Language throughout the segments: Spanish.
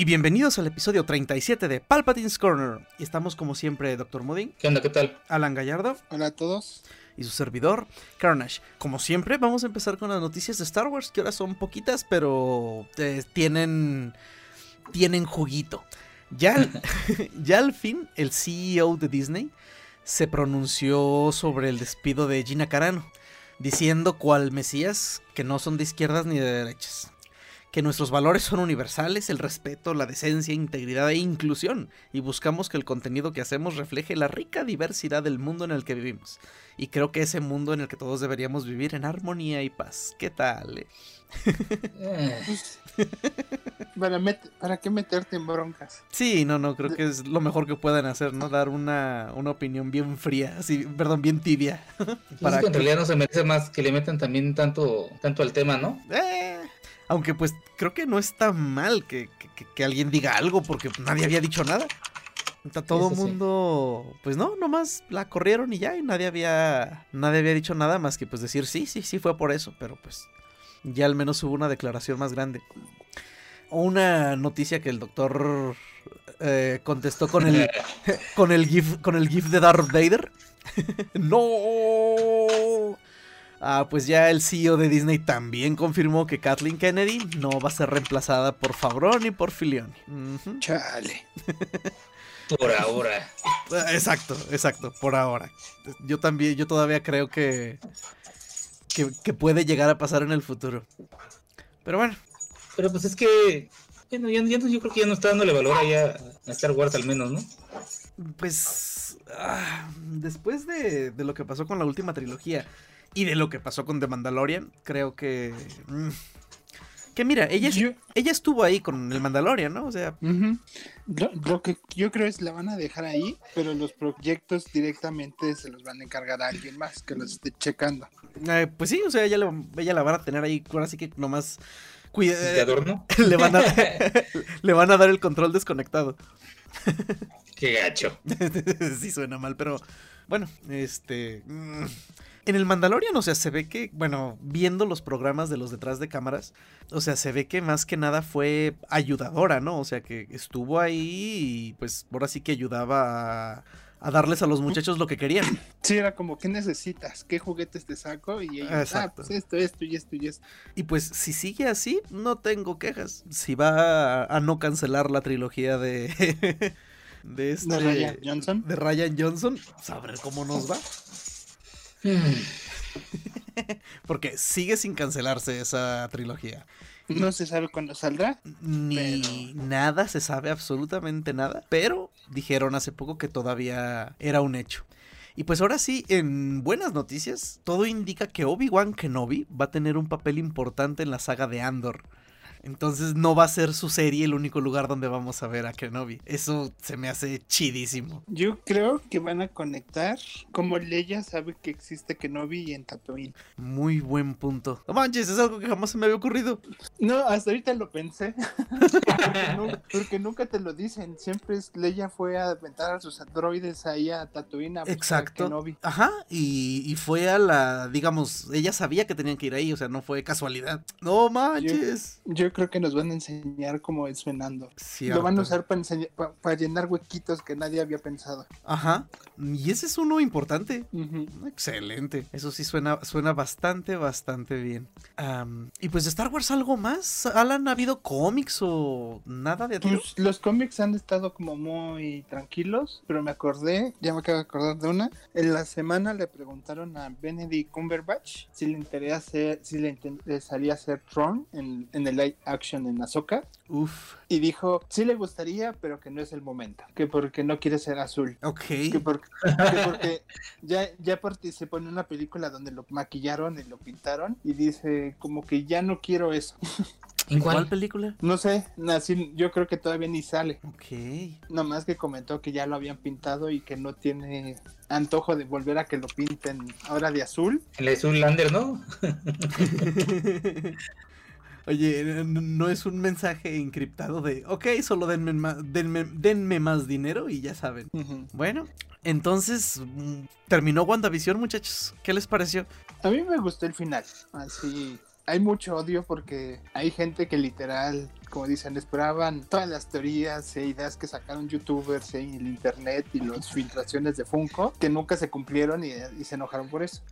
Y bienvenidos al episodio 37 de Palpatine's Corner. Y estamos como siempre, Dr. Moody, ¿Qué onda? ¿Qué tal? Alan Gallardo Hola a todos. y su servidor, Carnage. Como siempre, vamos a empezar con las noticias de Star Wars, que ahora son poquitas, pero eh, tienen, tienen juguito. Ya, al- ya al fin, el CEO de Disney se pronunció sobre el despido de Gina Carano, diciendo cual Mesías que no son de izquierdas ni de derechas. Que nuestros valores son universales, el respeto, la decencia, integridad e inclusión, y buscamos que el contenido que hacemos refleje la rica diversidad del mundo en el que vivimos. Y creo que ese mundo en el que todos deberíamos vivir en armonía y paz. ¿Qué tal? eh? Eh, para, met- ¿Para qué meterte en broncas? Sí, no, no, creo que es lo mejor que pueden hacer, ¿no? Dar una, una opinión bien fría, así, perdón, bien tibia. pues es que en realidad no se merece más que le metan también tanto, tanto al tema, ¿no? Eh, aunque pues creo que no está mal que, que- que- alguien diga algo porque nadie había dicho nada. Todo el sí. mundo, pues no, nomás la corrieron y ya, y nadie había, nadie había dicho nada más que pues decir sí, sí, sí fue por eso, pero pues ya al menos hubo una declaración más grande. O una noticia que el doctor eh, contestó con el, con el gif, con el gif de Darth Vader. no. Ah, pues ya el CEO de Disney también confirmó que Kathleen Kennedy no va a ser reemplazada por Favreau ni por Filioni. Chale. Por ahora. Eh, Exacto, exacto, por ahora. Yo también, yo todavía creo que, que, que puede llegar a pasar en el futuro. Pero bueno, Pero pues es que. Bueno, ya, ya no- yo creo que ya no está dándole valor ahí a, a Star Wars al menos, ¿no? pues ah, después de, de lo que pasó con la última trilogía y de lo que pasó con The Mandalorian, creo que... mm, que mira, ella, Yo- ella estuvo ahí con el Mandalorian, ¿no? O sea, lo, lo que yo creo es la van a dejar ahí, pero los proyectos directamente se los van a encargar a alguien más que los esté checando. eh, pues sí, o sea, ella, la- ella la van a tener ahí, ahora sí que nomás... cuida- De adorno. le, van a, le van a dar el control desconectado. Qué gacho. sí suena mal, pero bueno, este... mm, En el Mandalorian, o sea, se ve que, bueno, viendo los programas de los detrás de cámaras, o sea, se ve que más que nada fue ayudadora, ¿no? O sea, que estuvo ahí y pues ahora sí que ayudaba a, a darles a los muchachos lo que querían. Sí, era como, ¿qué necesitas? ¿Qué juguetes te saco? Y ellos, ah, Exacto. pues esto, esto y esto y esto. Y pues si sigue así, no tengo quejas. Si va a, a no cancelar la trilogía de... de este... De Ryan Johnson. de Ryan Johnson, sabré cómo nos va. Porque sigue sin cancelarse esa trilogía. No se sabe cuándo saldrá. Ni Pero- nada, se sabe absolutamente nada. Pero dijeron hace poco que todavía era un hecho. Y pues ahora sí, en buenas noticias, todo indica que Obi-Wan Kenobi va a tener un papel importante en la saga de Andor. Entonces no va a ser su serie el único lugar donde vamos a ver a Kenobi. Eso se me hace chidísimo. Yo creo que van a conectar como Leia sabe que existe Kenobi en Tatooine. Muy buen punto. No manches, es algo que jamás se me había ocurrido. No, hasta ahorita lo pensé. porque, nu- porque nunca te lo dicen. Siempre es Leia fue a aventar a sus androides ahí a Tatooine a Exacto. Kenobi. Ajá, y, y fue a la, digamos, ella sabía que tenían que ir ahí, o sea, no fue casualidad. No manches. Yo creo que nos van a enseñar cómo es Fernando. Lo van a usar para, enseñar- pa- para llenar huequitos que nadie había pensado. Ajá, y ese es uno importante. Excelente. Eso sí suena, suena bastante, bastante bien. Y pues de Star Wars algo más. Alan, ¿ha habido cómics o nada de? Pues, los cómics han estado como muy tranquilos, pero me acordé, ya me acabo de acordar de una. En la semana le preguntaron a Benedict Cumberbatch si le interesa hacer- si le interesaría hacer Tron en, en el action en Ahsoka. Uf. Y dijo, sí le gustaría, pero que no es el momento. Que porque no quiere ser azul. Ok. Que porque, que porque ya, ya participó en una película donde lo maquillaron y lo pintaron. Y dice, como que ya no quiero eso. ¿En ¿Cuál cuál? película? No sé, así, yo creo que todavía ni sale. Ok. Nomás que comentó que ya lo habían pintado y que no tiene antojo de volver a que lo pinten ahora de azul. El Azul Lander, ¿no? Oye, no es un mensaje encriptado de, ok, solo denme, ma- denme, denme más dinero y ya saben. Bueno, entonces mm, terminó WandaVision, muchachos. ¿Qué les pareció? A mí me gustó el final. Así, hay mucho odio porque hay gente que literal, como dicen, esperaban todas las teorías e ideas que sacaron youtubers en el internet y las filtraciones de Funko que nunca se cumplieron y, y se enojaron por eso.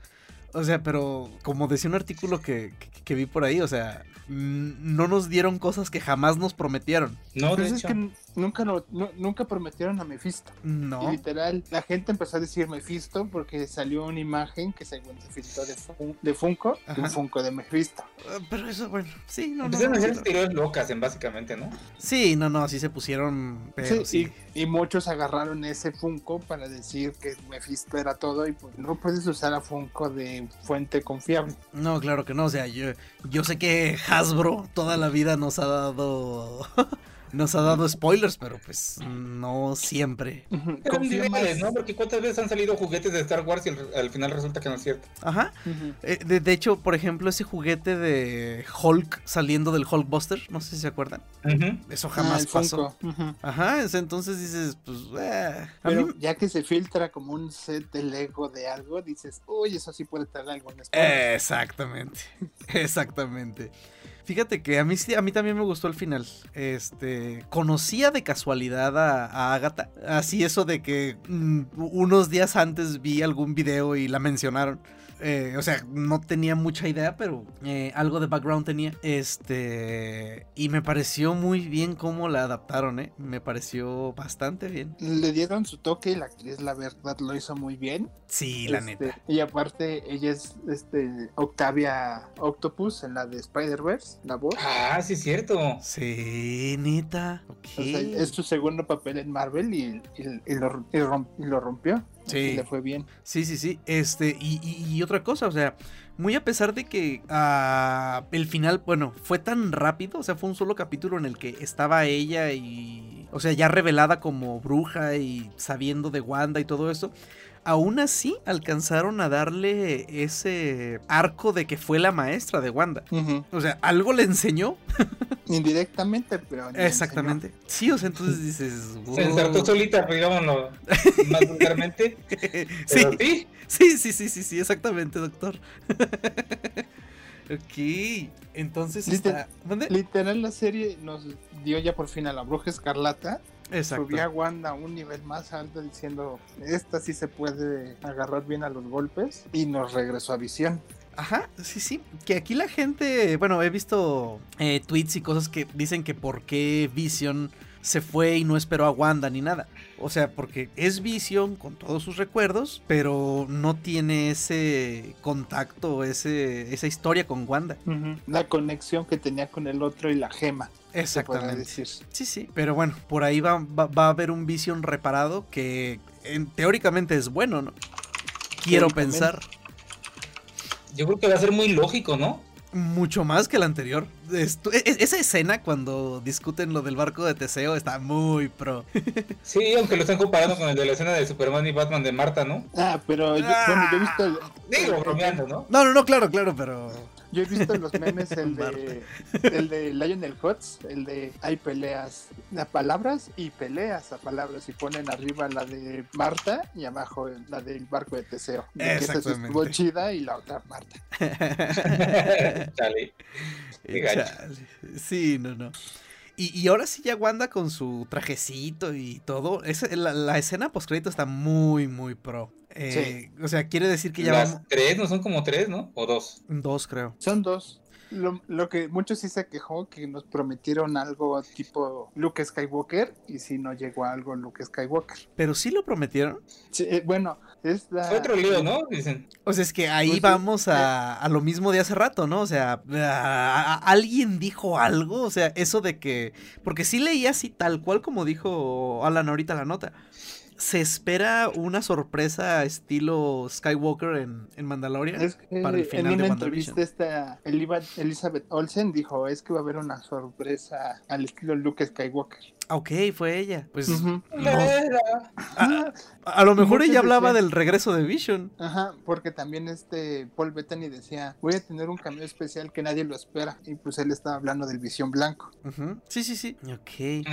O sea, pero como decía un artículo que, que- que vi por ahí, o sea, no nos dieron cosas que jamás nos prometieron. No, de Pues es que nunca, lo- nu- nunca prometieron a Mephisto. Y No. literal, la gente empezó a decir Mephisto porque salió una imagen que según se filtró de, Fun- de Funko, Ajá. un Funko de Mephisto. Ah, Pero eso, bueno, sí, no, no. Empezaron a no, hacer no. teorías locas, en básicamente, ¿no? Sí, no, no, sí se pusieron, pero sí. Sí, Y, y muchos agarraron ese Funko para decir que Mephisto era todo y pues no puedes usar a Funko de fuente confiable. No, claro que no, o sea, yo, yo sé que Hasbro toda la vida nos ha dado... nos ha dado spoilers, pero pues no siempre. Niveles, ¿no? Porque cuántas veces han salido juguetes de Star Wars y al, al final resulta que no es cierto. Ajá. Eh, de, de hecho, por ejemplo, ese juguete de Hulk saliendo del Hulkbuster, no sé si se acuerdan. Eso Ah, jamás el pasó. Ajá, es- entonces dices, pues, eh, a Pero mí- ya que se filtra como un set de Lego de algo, dices, uy, eso sí puede traer algo en spoiler". Exactamente, exactamente. Fíjate que a mí a mí también me gustó el final. Este, conocía de casualidad a, a Agatha. Así eso de que mm, unos días antes vi algún video y la mencionaron. Eh, o sea, no tenía mucha idea, pero eh, algo de background tenía. Este, y me pareció muy bien cómo la adaptaron, ¿eh? Me pareció bastante bien. Le dieron su toque y la actriz, la verdad, lo hizo muy bien. Sí, la Este, neta. Y aparte, ella es este, Octavia Octopus en la de Spider-Verse, la voz. Ah, sí, es cierto. Sí, neta. O sea, es su segundo papel en Marvel y, y- y lo, y rom- y lo rompió. Sí. Le fue bien. Sí, sí, sí. Este, y, y- y otra cosa, o sea, muy a pesar de que ah, el final, bueno, fue tan rápido, o sea, fue un solo capítulo en el que estaba ella y, o sea, ya revelada como bruja y sabiendo de Wanda y todo eso. Aún así alcanzaron a darle ese arco de que fue la maestra de Wanda. O sea, algo le enseñó. Indirectamente, pero. Exactamente. Sí, o sea, entonces dices. Se ensartó "Wow". solita, digámoslo más vulgarmente. sí, sí. Sí, sí, sí, sí, sí, exactamente, doctor. ok, entonces Liter- está... ¿Dónde? enseñó. Literal, la serie nos dio ya por fin a la bruja escarlata. Exacto. Subió a Wanda a un nivel más alto diciendo: Esta sí se puede agarrar bien a los golpes. Y nos regresó a visión. Ajá, sí, sí. Que aquí la gente, bueno, he visto eh, tweets y cosas que dicen que por qué Vision se fue y no esperó a Wanda ni nada. O sea, porque es Vision con todos sus recuerdos, pero no tiene ese contacto, ese, esa historia con Wanda. La conexión que tenía con el otro y la gema. Exactamente. decir. Sí, sí, pero bueno, por ahí va, va, va a haber un Vision reparado que en- teóricamente es bueno, ¿no? Quiero pensar Yo creo que va a ser muy lógico, ¿no? mucho más que el anterior. Esto- e- e- esa escena cuando discuten lo del barco de Teseo está muy pro. Sí, aunque lo están comparando con el de la escena de Superman y Batman de Marta, ¿no? Ah, pero yo, bueno, yo he visto. el- Digo, el- bromeando, ¿no? No, no, no, claro, claro, pero... Yo he visto en los memes el de, el de Lionel Hutz, el de hay peleas a palabras y peleas a palabras y ponen arriba la de Marta y abajo la del barco de Teseo. De que esa Exactamente. chida y la otra Marta. Chale. Chale. Sí, no, no. Y, y ahora sí ya Wanda con su trajecito y todo. esa- la, la escena post está muy, muy pro. Eh, O sea, quiere decir que ya Las vamos... tres, no son como tres, ¿no? O dos. Dos, creo. Son dos. Lo, lo que muchos sí se quejó que nos prometieron algo tipo Luke Skywalker y si no llegó a algo Luke Skywalker. Pero sí lo prometieron. Sí, eh, bueno, es la... Fue otro lío, ¿no? Dicen. O sea, es que ahí Pues vamos a, a lo mismo de hace rato, ¿no? O sea, a- a- ¿alguien dijo algo? O sea, eso de que... Porque sí leí así tal cual como dijo Alan ahorita la nota. Se espera una sorpresa estilo Skywalker en, en Mandalorian. Es que para el en final de una WandaVision. entrevista esta Elizabeth Olsen dijo es que va a haber una sorpresa al estilo Luke Skywalker. Ah, Ok, fue ella. Pues Ujú. no, a, a lo mejor ella hablaba decían- del regreso de Vision. Ajá, porque también este Paul Bettany decía, voy a tener un cameo especial que nadie lo espera. Y pues él estaba hablando del Visión Blanco. Sí, sí, sí. Ok.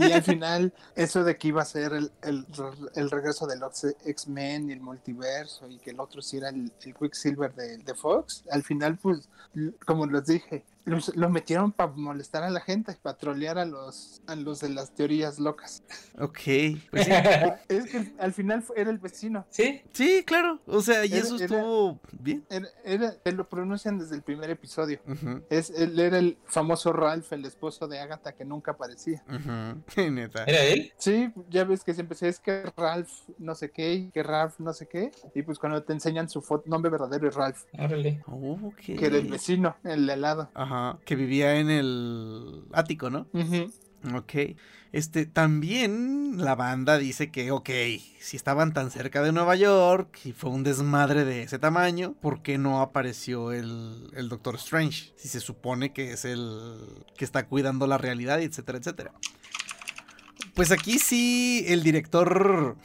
Y al final, eso de que iba a ser el, el, el regreso de los X-Men y el multiverso y que el otro sí era el, el Quicksilver de, de Fox, al final, pues, como les dije, los- lo metieron para molestar a la gente, para trolear a los, a los de las teorías locas. Ok. Pues sí. Es que al final fue- era el vecino. ¿Sí? Sí, claro. O sea, y Era- eso era- estuvo bien. Era, lo pronuncian desde el primer episodio. Es, él era el famoso Ralph, el esposo de Agatha, que nunca aparecía. Ujú. Neta. ¿Era él? Sí, ya ves que siempre es que Ralph no sé qué, y que Ralph no sé qué. Y pues cuando te enseñan su foto, nombre verdadero es Ralph, Órale. Ok. que era el vecino, el de al lado. Ajá. Que vivía en el ático, ¿no? Ujú. Ok. Este, también la banda dice que, ok, si estaban tan cerca de Nueva York y fue un desmadre de ese tamaño, ¿por qué no apareció el, el Doctor Strange? Si se supone que es el que está cuidando la realidad, etcétera, etcétera. Pues aquí sí, el director,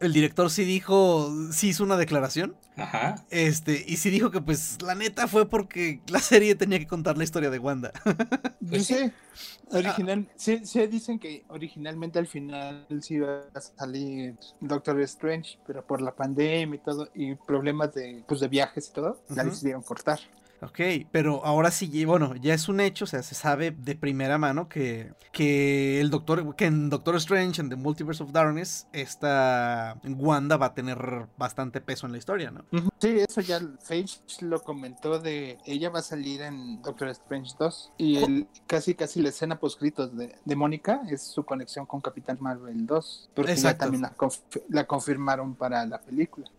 el director sí dijo, sí hizo una declaración. Ajá. Este, y sí dijo que pues la neta fue porque la serie tenía que contar la historia de Wanda. Yo sé, original, sí, sí dicen que originalmente al final sí iba a salir Doctor Strange, pero por la pandemia y todo, y problemas de, pues, de viajes y todo, la Ujú. decidieron cortar. Ok, pero ahora sí, bueno, ya es un hecho, o sea, se sabe de primera mano que, que el doctor, que en Doctor Strange, en The Multiverse of Darkness, esta Wanda va a tener bastante peso en la historia, ¿no? Sí, eso ya Page lo comentó de ella va a salir en Doctor Strange 2 y el, casi casi la escena poscritos de, de Mónica es su conexión con Capitán Marvel 2 porque ya también la, conf- la confirmaron para la película.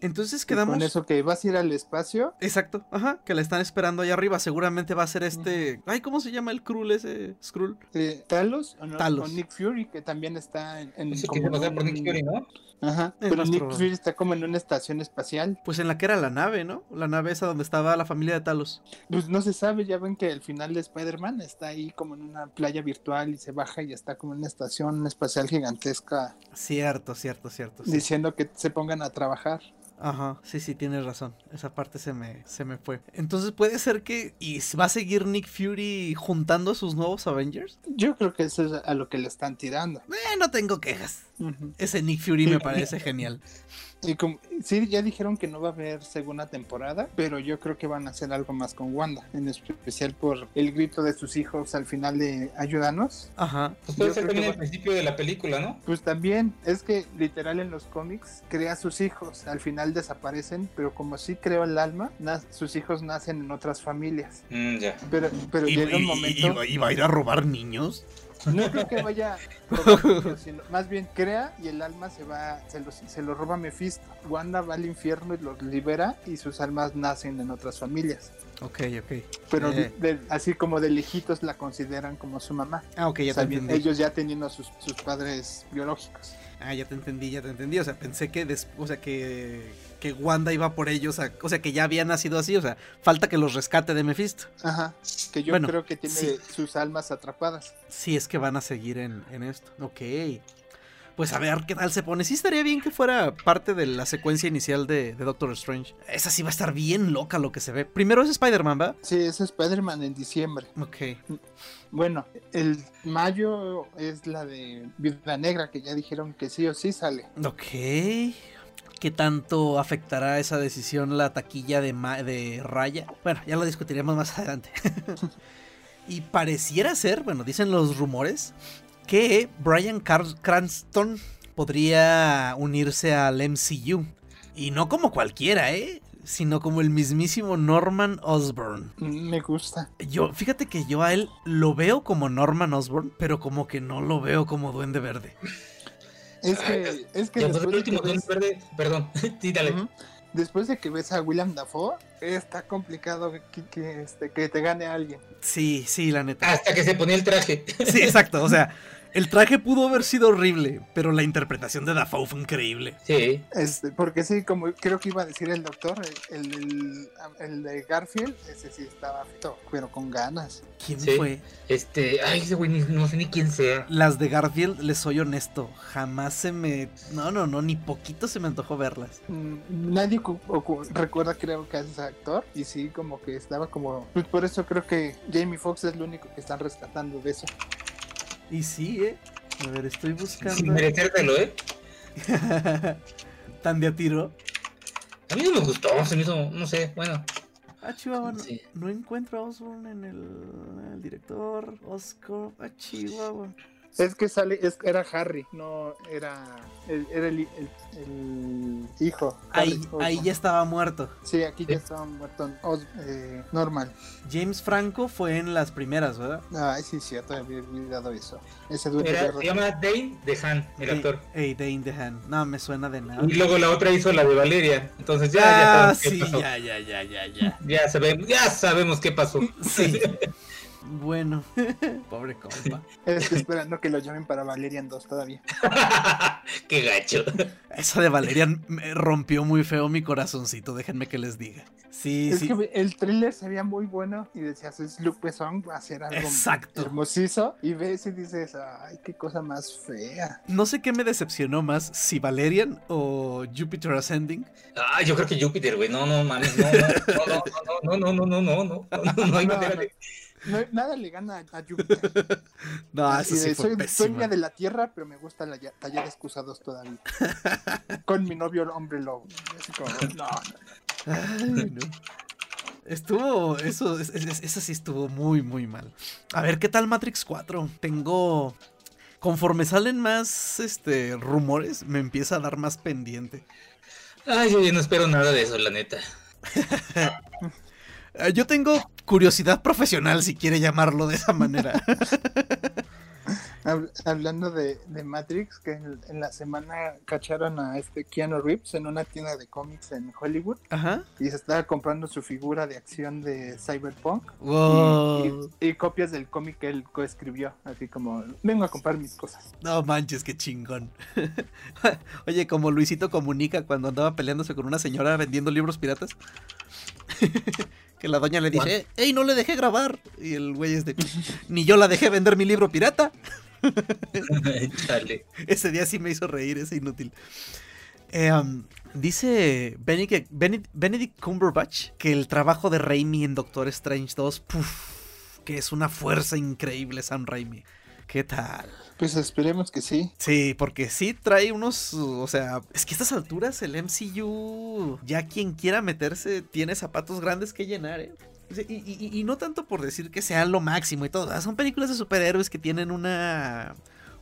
Entonces Y quedamos... Con eso que vas a ir al espacio, Exacto, ajá, que la están esperando allá arriba, seguramente va a ser este... Ay, ¿cómo se llama el Krull ese? Skrull. eh, Talos, o no, Talos. o Nick Fury que también está en, como pasaba por Nick Fury, ¿no? Ajá, Es pero Nick Fury está como en una estación espacial. Pues en la que era la nave, ¿no? La nave esa donde estaba la familia de Talos. Pues no se sabe, ya ven que el final de Spider-Man está ahí como en una playa virtual y se baja y está como en una estación espacial gigantesca Cierto, cierto, cierto. sí. diciendo que se pongan a trabajar. Ajá, sí, sí, tienes razón. Esa parte se me, se me fue. Entonces puede ser que... ¿Y va a seguir Nick Fury juntando a sus nuevos Avengers? Yo creo que eso es a lo que le están tirando. Eh, no tengo quejas. Ese Nick Fury me parece genial. Y como, sí, ya dijeron que no va a haber segunda temporada, pero yo creo que van a hacer algo más con Wanda, en especial por el grito de sus hijos al final de Ayúdanos. Ajá. Pues puede Yo ser también el va- principio de la película, ¿no? Pues también es que literal en los cómics crea a sus hijos, al final desaparecen, pero como sí creó el alma, sus hijos nacen en otras familias. Mm, ya. Pero, pero ¿Y, llega un momento... y va- y va a ir a robar niños? No creo que vaya sino más bien crea y el alma se va, se lo, se lo roba Mephisto. Wanda va al infierno y los libera y sus almas nacen en otras familias. Ok, ok. Pero Eh. de- así como de lejitos la consideran como su mamá. Ah, ok, ya O sea, te entendí. ellos ya teniendo a sus, sus padres biológicos. Ah, ya te entendí, ya te entendí. O sea, pensé que des- o sea, que, que Wanda iba por ellos, a- o sea, que ya había nacido así, o sea, falta que los rescate de Mephisto. Ajá. Que yo Bueno, creo que tiene sí. sus almas atrapadas. Si es que van a seguir en, en esto. Ok. Pues a ver qué tal se pone. Sí estaría bien que fuera parte de la secuencia inicial de, de Doctor Strange. Esa sí va a estar bien loca lo que se ve. Primero es Spider-Man, ¿va? Sí, es Spider-Man en diciembre. Ok. Bueno, el mayo es la de Viuda Negra, que ya dijeron que sí o sí sale. Ok. ¿Qué tanto afectará esa decisión la taquilla de, Ma- de Raya? Bueno, ya lo discutiremos más adelante. y pareciera ser, bueno, dicen los rumores, que Brian Car- Cranston podría unirse al MCU. Y no como cualquiera, ¿eh? sino como el mismísimo Norman Osborn. Me gusta. Yo, fíjate que yo a él lo veo como Norman Osborn, pero como que no lo veo como Duende Verde. Es que, es que Ya, el último Duende Verde, perdón, sí, dale. Ujú. Después de que ves a William Dafoe, está complicado que, que, este, que te gane alguien. Sí, sí, la neta. Hasta que se ponía el traje. Sí, exacto. O sea, el traje pudo haber sido horrible, pero la interpretación de Dafoe fue increíble. Sí. Este, porque sí, como creo que iba a decir el doctor, el, el, el de Garfield, ese sí estaba feo, pero con ganas. ¿Quién Sí. fue? Este, ay, ese güey, ni- no sé ni quién sea. Las de Garfield, les soy honesto, jamás se me... No, no, no, ni poquito se me antojó verlas. Mm, Nadie recuerda, creo que es ese actor, y sí, como que estaba como. Pues por eso creo que Jamie Foxx es lo único que están rescatando de eso. Y sí, ¿eh? A ver, estoy Sin buscando... merecértelo, ¿eh? Tan de a tiro. A mí no me gustó, se me hizo, no sé, bueno. Ah, Chihuahua, no, Sí. no encuentro a Osborn en el, el director. Oscar, ah, Chihuahua. Es que sale, es, era Harry, no era. el- Era el, el- el hijo. Ahí, Harry Osborn. ahí ya estaba muerto. Sí, aquí ya estaba muerto. Os- eh, normal. James Franco fue en las primeras, ¿verdad? Ay, sí, sí, ya te había olvidado eso. Ese Era, se llama Dane DeHaan, el Ey, actor. Ey, Dane DeHaan. No, me suena de nada. Y luego la otra hizo la de Valeria. Entonces ya, ya ah, sabemos qué sí, pasó. ya, ya, ya, ya, ya. Ya sabemos, ya sabemos qué pasó. Sí. Bueno, pobre compa. Estoy esperando que lo llamen para Valerian 2 todavía. qué gacho. Esa de Valerian me rompió muy feo mi corazoncito, déjenme que les diga. Sí, es sí. que el thriller se veía muy bueno y decías, es Luke Besson, va a ser algo Exacto. hermosizo. Y ves y dices, ay, qué cosa más fea. No sé qué me decepcionó más, si Valerian o Jupiter Ascending. Ah, yo creo que Júpiter, güey. No, no, mames. No, no, no, no, no, no, no, no, no, no, no, no hay No, manera no. de. No, nada le gana a, a Júpiter. No, Así eso sí de, fue soy, soy mía de la tierra, pero me gusta la, tallar excusados todavía. Con mi novio el hombre lobo. Así como, no, no. Ay, no. Estuvo, eso, es- es- eso sí estuvo muy, muy mal. A ver, ¿qué tal Matrix 4? Tengo, conforme salen más, este, rumores, me empieza a dar más pendiente. Ay, yo no espero nada de eso, la neta. Eh, Yo tengo curiosidad profesional, si quiere llamarlo de esa manera. Hab- Hablando de, de Matrix, que en, en la semana cacharon a este Keanu Reeves en una tienda de cómics en Hollywood Ajá. y se estaba comprando su figura de acción de Cyberpunk y- Wow. y, y copias del cómic que él coescribió, así como vengo a comprar mis cosas. No manches, qué chingón. Oye, como Luisito comunica cuando andaba peleándose con una señora vendiendo libros piratas. que la doña le dice, ¡Ey, no le dejé grabar! Y el güey es de, ni yo la dejé vender mi libro pirata. Ese día sí me hizo reír, ese inútil. Eh, um, dice Benedict, Benedict- Cumberbatch que el trabajo de Raimi en Doctor Strange 2, puf, que es una fuerza increíble Sam Raimi. ¿Qué tal? Pues esperemos que sí. Sí, porque sí trae unos, o sea, es que a estas alturas el MCU, ya quien quiera meterse, tiene zapatos grandes que llenar, ¿eh? Sea, Y, y- y no tanto por decir que sean lo máximo y todo, son películas de superhéroes que tienen una,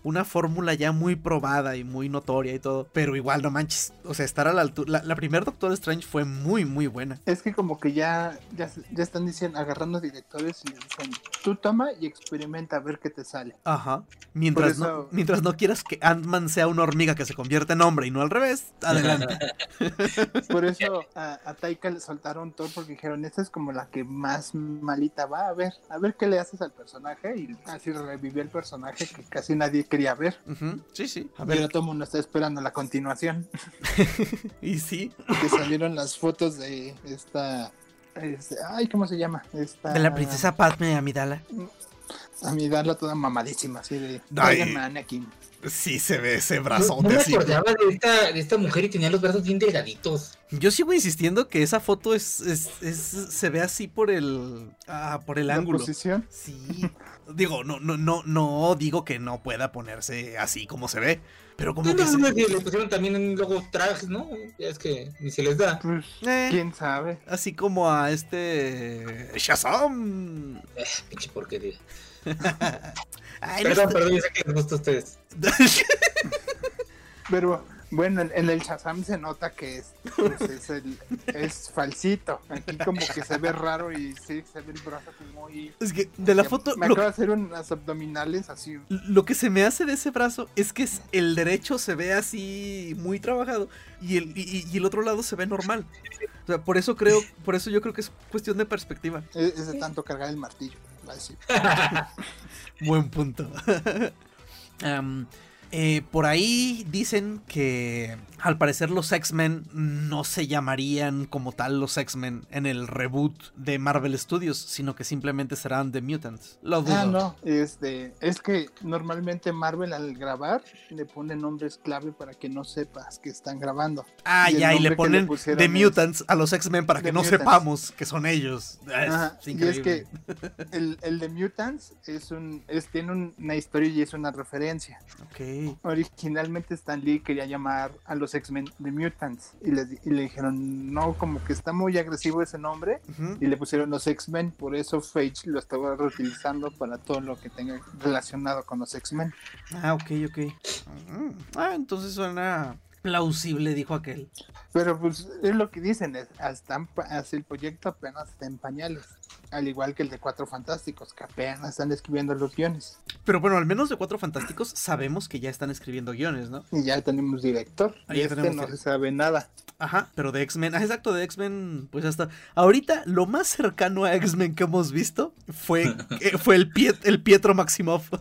una fórmula ya muy probada y muy notoria y todo, pero igual no manches, o sea, estar a la altura, la, la primera Doctor Strange fue muy, muy buena. Es que como que ya, ya, ya están diciendo, agarrando directores y dicen, tú toma y experimenta a ver qué te sale. Ajá. Mientras, no, mientras no quieras que Ant-Man sea una hormiga que se convierte en hombre y no al revés, adelante. Por eso a, a Taika le soltaron Thor porque dijeron, esta es como la que más malita va, a ver, a ver qué le haces al personaje y así revivió el personaje que casi nadie quería ver. Sí, sí. A ver, todo el mundo está esperando la continuación. y sí. Que salieron las fotos de esta... este, ay, ¿cómo se llama? Esta... De la princesa Padme Amidala. A mi darla toda mamadísima, así de... Anakin. Sí, se ve ese No, no brazote me así. acordaba de esta, de esta mujer y tenía los brazos bien delgaditos. Yo sigo insistiendo que esa foto es, es, es- se ve así por el ah, por el La ángulo. posición. Sí. Digo, no, no, no, no digo que no pueda ponerse así como se ve. Pero como No, que no, se- no, que le pusieron también en luego trajes, ¿no? Es que ni se les da. Pues, eh, quién sabe. así como a este Shazam. Eh, pinche porquería. Ay, Perdón, perdón, yo sé que les gusta a ustedes. Pero Bueno, en, en el Shazam se nota que es, pues, es, el- es falsito. Aquí como que se ve raro y sí, se ve el brazo como muy... Es que de la foto, Me lo, acaba de hacer unas abdominales así. lo que se me hace de ese brazo es que es- el derecho se ve así muy trabajado y el, y, y el otro lado se ve normal. O sea, por eso creo, por eso yo creo que es cuestión de perspectiva. Es, es de tanto cargar el martillo. Buen punto. eh, por ahí dicen que al parecer los X-Men no se llamarían como tal los X-Men en el reboot de Marvel Studios, sino que simplemente serán The Mutants. Lo dudo. Ah, no. Este, es que normalmente Marvel al grabar le pone nombres clave para que no sepas que están grabando. Ah, Y ya, y le le ponen pusieron The Mutants a los X-Men para que The no Mutants. sepamos que son ellos. Ah, Es, Ajá, es y es que el, el de Mutants es un, es, tiene un- una historia y es una referencia. Ok. Originalmente Stan Lee quería llamar a los X-Men The Mutants y le, y le dijeron, no, como que está muy agresivo ese nombre y le pusieron los X-Men, por eso Phage lo estaba reutilizando para todo lo que tenga relacionado con los X-Men. Ah, ok, ok. Mm, Ah, entonces suena plausible, dijo aquel. Pero pues es lo que dicen, es, hasta, el proyecto apenas está en pañales, al igual que el de Cuatro Fantásticos, que apenas están escribiendo los guiones. Pero bueno, al menos de Cuatro Fantásticos sabemos que ya están escribiendo guiones, ¿no? Y ya tenemos director, Ahí y ya este tenemos no se sabe nada. Ajá, pero de X-Men, ah, exacto, de X-Men, pues hasta ahorita lo más cercano a X-Men que hemos visto fue, eh, fue el, Piet- el Pietro Maximoff.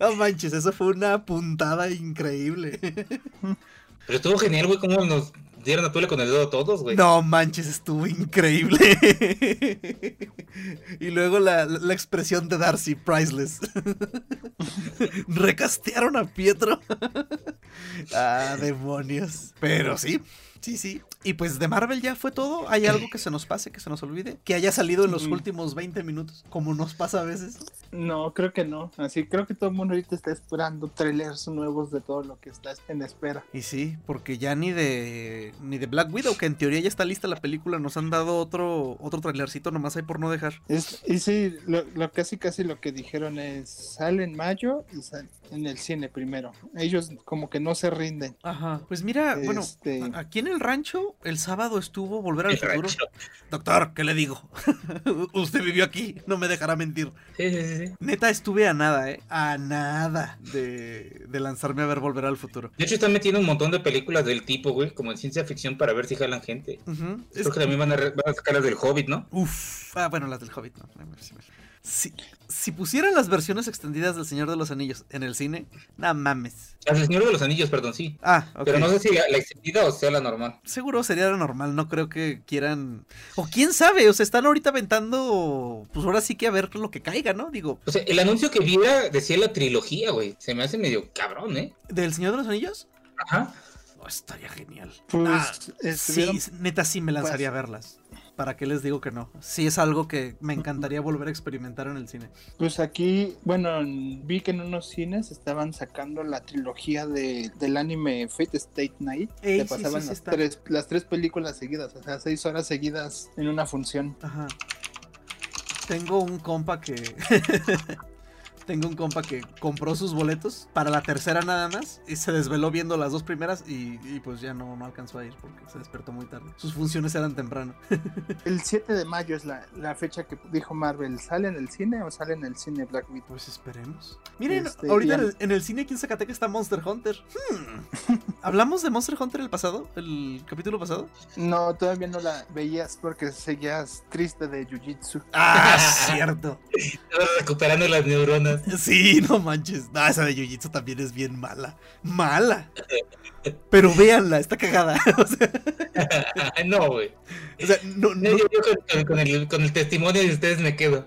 No manches, eso fue una puntada increíble. Pero estuvo genial, güey, cómo nos dieron a tole con el dedo todos, güey. No manches, estuvo increíble. y luego la, la expresión de Darcy, priceless. Recastearon a Pietro. ah, demonios. Pero sí, sí, sí. Y pues de Marvel ya fue todo. ¿Hay algo que se nos pase, que se nos olvide? Que haya salido en los Mm. últimos 20 minutos, como nos pasa a veces. No, creo que no. Así creo que todo el mundo ahorita está esperando trailers nuevos de todo lo que está en espera. Y sí, porque ya ni de ni de Black Widow, que en teoría ya está lista la película, nos han dado otro otro trailercito nomás hay por no dejar. Es, y sí, lo, lo casi casi lo que dijeron es sale en mayo y sale en el cine primero. Ellos como que no se rinden. Ajá. Pues mira, bueno, Este- aquí en el rancho el sábado estuvo Volver al El Futuro. rancho. Doctor, ¿qué le digo? Usted vivió aquí, no me dejará mentir. Sí, sí, sí, sí. Neta, estuve a nada, ¿eh? A nada de, de lanzarme a ver Volver al Futuro. De hecho, están metiendo un montón de películas del tipo, güey, como en ciencia ficción para ver si jalan gente. Creo que también van a, van a sacar las del Hobbit, ¿no? Uf. Ah, bueno, las del Hobbit, no. Si, si pusieran las versiones extendidas del Señor de los Anillos en el cine, no mames. Las del Señor de los Anillos, perdón, sí. Ah, ok. Pero no sé si la, la extendida o sea la normal. Seguro sería lo normal, no creo que quieran. O quién sabe, o sea, están ahorita aventando. Pues ahora sí que a ver lo que caiga, ¿no? Digo, O sea, el anuncio que vi era- decía la trilogía, güey. Se me hace medio cabrón, ¿eh? ¿del Señor de los Anillos? Ajá. Oh, estaría genial. Pues Ah, sí, neta sí me lanzaría a verlas. ¿Para qué les digo que no? Sí es algo que me encantaría volver a experimentar en el cine. Pues aquí, bueno, en- vi que en unos cines estaban sacando la trilogía de, del anime Fate State Night. Ey, Te sí, sí, pasaban sí las, está. tres, las tres películas seguidas, o sea, seis horas seguidas en una función. Ajá. Tengo un compa que. Tengo un compa que compró sus boletos para la tercera nada más y se desveló viendo las dos primeras y, y pues ya no, no alcanzó a ir porque se despertó muy tarde. Sus funciones eran temprano. El 7 de mayo es la, la fecha que dijo Marvel. ¿Sale en el cine o sale en el cine Black Widow? Pues esperemos. Miren, Este, ahorita ya- en el, en el cine aquí en Zacatecas está Monster Hunter. Hmm. ¿Hablamos de Monster Hunter el pasado? ¿El capítulo pasado? No, todavía no la veías porque seguías triste de Jiu-Jitsu. Ah, cierto. Recuperando las neuronas. Sí, no manches. No, esa de Jiu-Jitsu también es bien mala. Mala. Pero véanla, está cagada. O sea, no, güey. o sea, no, No, no- Yo, yo con, el, con el testimonio de ustedes me quedo.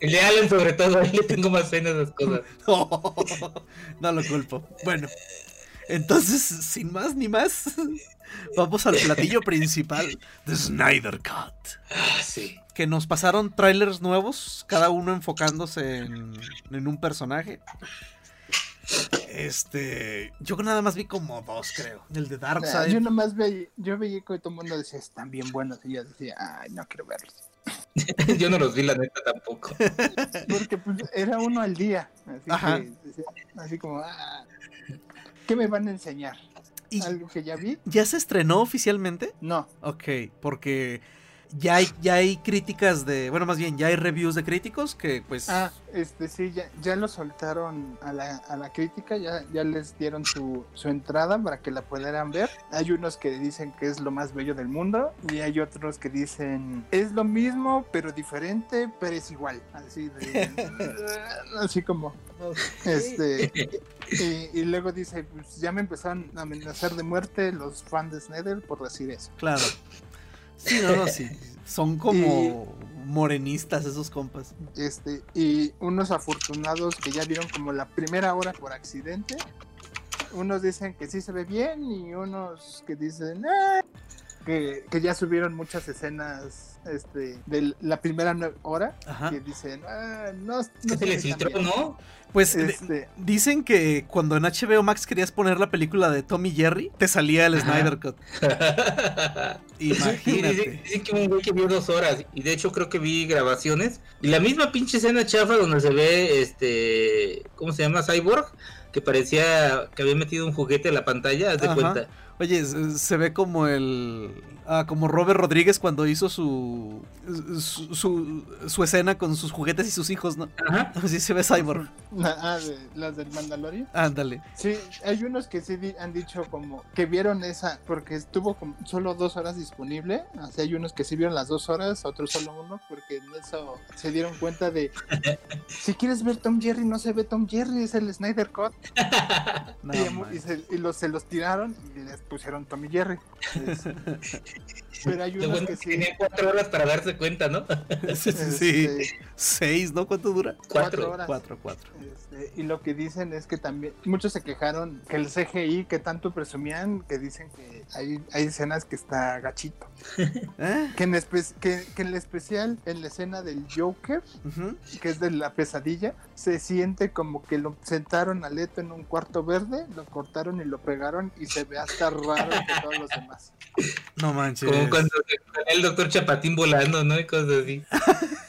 el de Alan, sobre todo, ahí le tengo más pena a esas cosas. no lo culpo. Bueno, entonces, sin más ni más, vamos al platillo principal de Snyder Cut. Ah, sí. Que nos pasaron trailers nuevos, cada uno enfocándose en, en un personaje. Este, yo nada más vi como dos, creo. El de Ah, Darkseid. yo nomás veía, yo veía que todo el mundo decía, están bien buenos. Y yo decía, ay, no quiero verlos. Yo no los vi, la neta, tampoco. Porque pues, era uno al día. Así, Ajá. que, así como, ah, ¿qué me van a enseñar? ¿Y ¿Algo que ya vi? ya se estrenó oficialmente? No. Ok, porque ya hay, ya hay críticas de, bueno, más bien, ya hay reviews de críticos que pues... Ah, este sí, ya, ya lo soltaron a la, a la crítica, ya, ya les dieron su, su entrada para que la pudieran ver. Hay unos que dicen que es lo más bello del mundo y hay otros que dicen es lo mismo pero diferente, pero es igual. Así de... así como... Este, y, y luego dice, pues ya me empezaron a amenazar de muerte los fans de Snyder por decir eso. Claro. Sí, no, no, sí. Son como morenistas esos compas. Este, y unos afortunados que ya vieron como la primera hora por accidente. Unos dicen que sí se ve bien y unos que dicen "Ah", que, que ya subieron muchas escenas este, de la primera hora Ajá. que dicen "Ah, no, no se les filtró, bien". ¿no? Pues Este, dicen que cuando en HBO Max querías poner la película de Tommy Jerry, te salía el Ajá. Snyder Cut. Sí, dicen, Imagínate. dicen que un güey que vio dos horas. Y de hecho creo que vi grabaciones. Y la misma pinche escena chafa donde se ve este. ¿Cómo se llama? Cyborg. Que parecía que había metido un juguete en la pantalla, haz de Ajá. cuenta. Oye, se, ve como el. Ah, como Robert Rodríguez cuando hizo su, su, su. su escena con sus juguetes y sus hijos, ¿no? Ajá. Así se ve Cyborg. ah, de- las del Mandalorian. Ándale. Sí, hay unos que sí han dicho como que vieron esa, porque estuvo como solo dos horas disponible. Así hay unos que sí vieron las dos horas, otros solo uno, porque en eso se dieron cuenta de si quieres ver Tom Jerry, no se ve Tom Jerry, es el Snyder Cut. No, y, man. y se, y los, se los tiraron y les pusieron Tom y Jerry. Es- pero hay unos bueno que sí. tenía cuatro horas para darse cuenta, ¿no? Sí, este, Seis, ¿no? ¿Cuánto dura? cuatro horas. Cuatro, cuatro. Este, y lo que dicen es que también muchos se quejaron que el CGI que tanto presumían que dicen que hay, hay escenas que está gachito ¿Eh? que en, espe- que, que en el especial en la escena del Joker que es de la pesadilla se siente como que lo sentaron a Leto en un cuarto verde lo cortaron y lo pegaron y se ve hasta raro que todos los demás No manches. Como cuando salía el doctor Chapatín volando, ¿no? Y cosas así.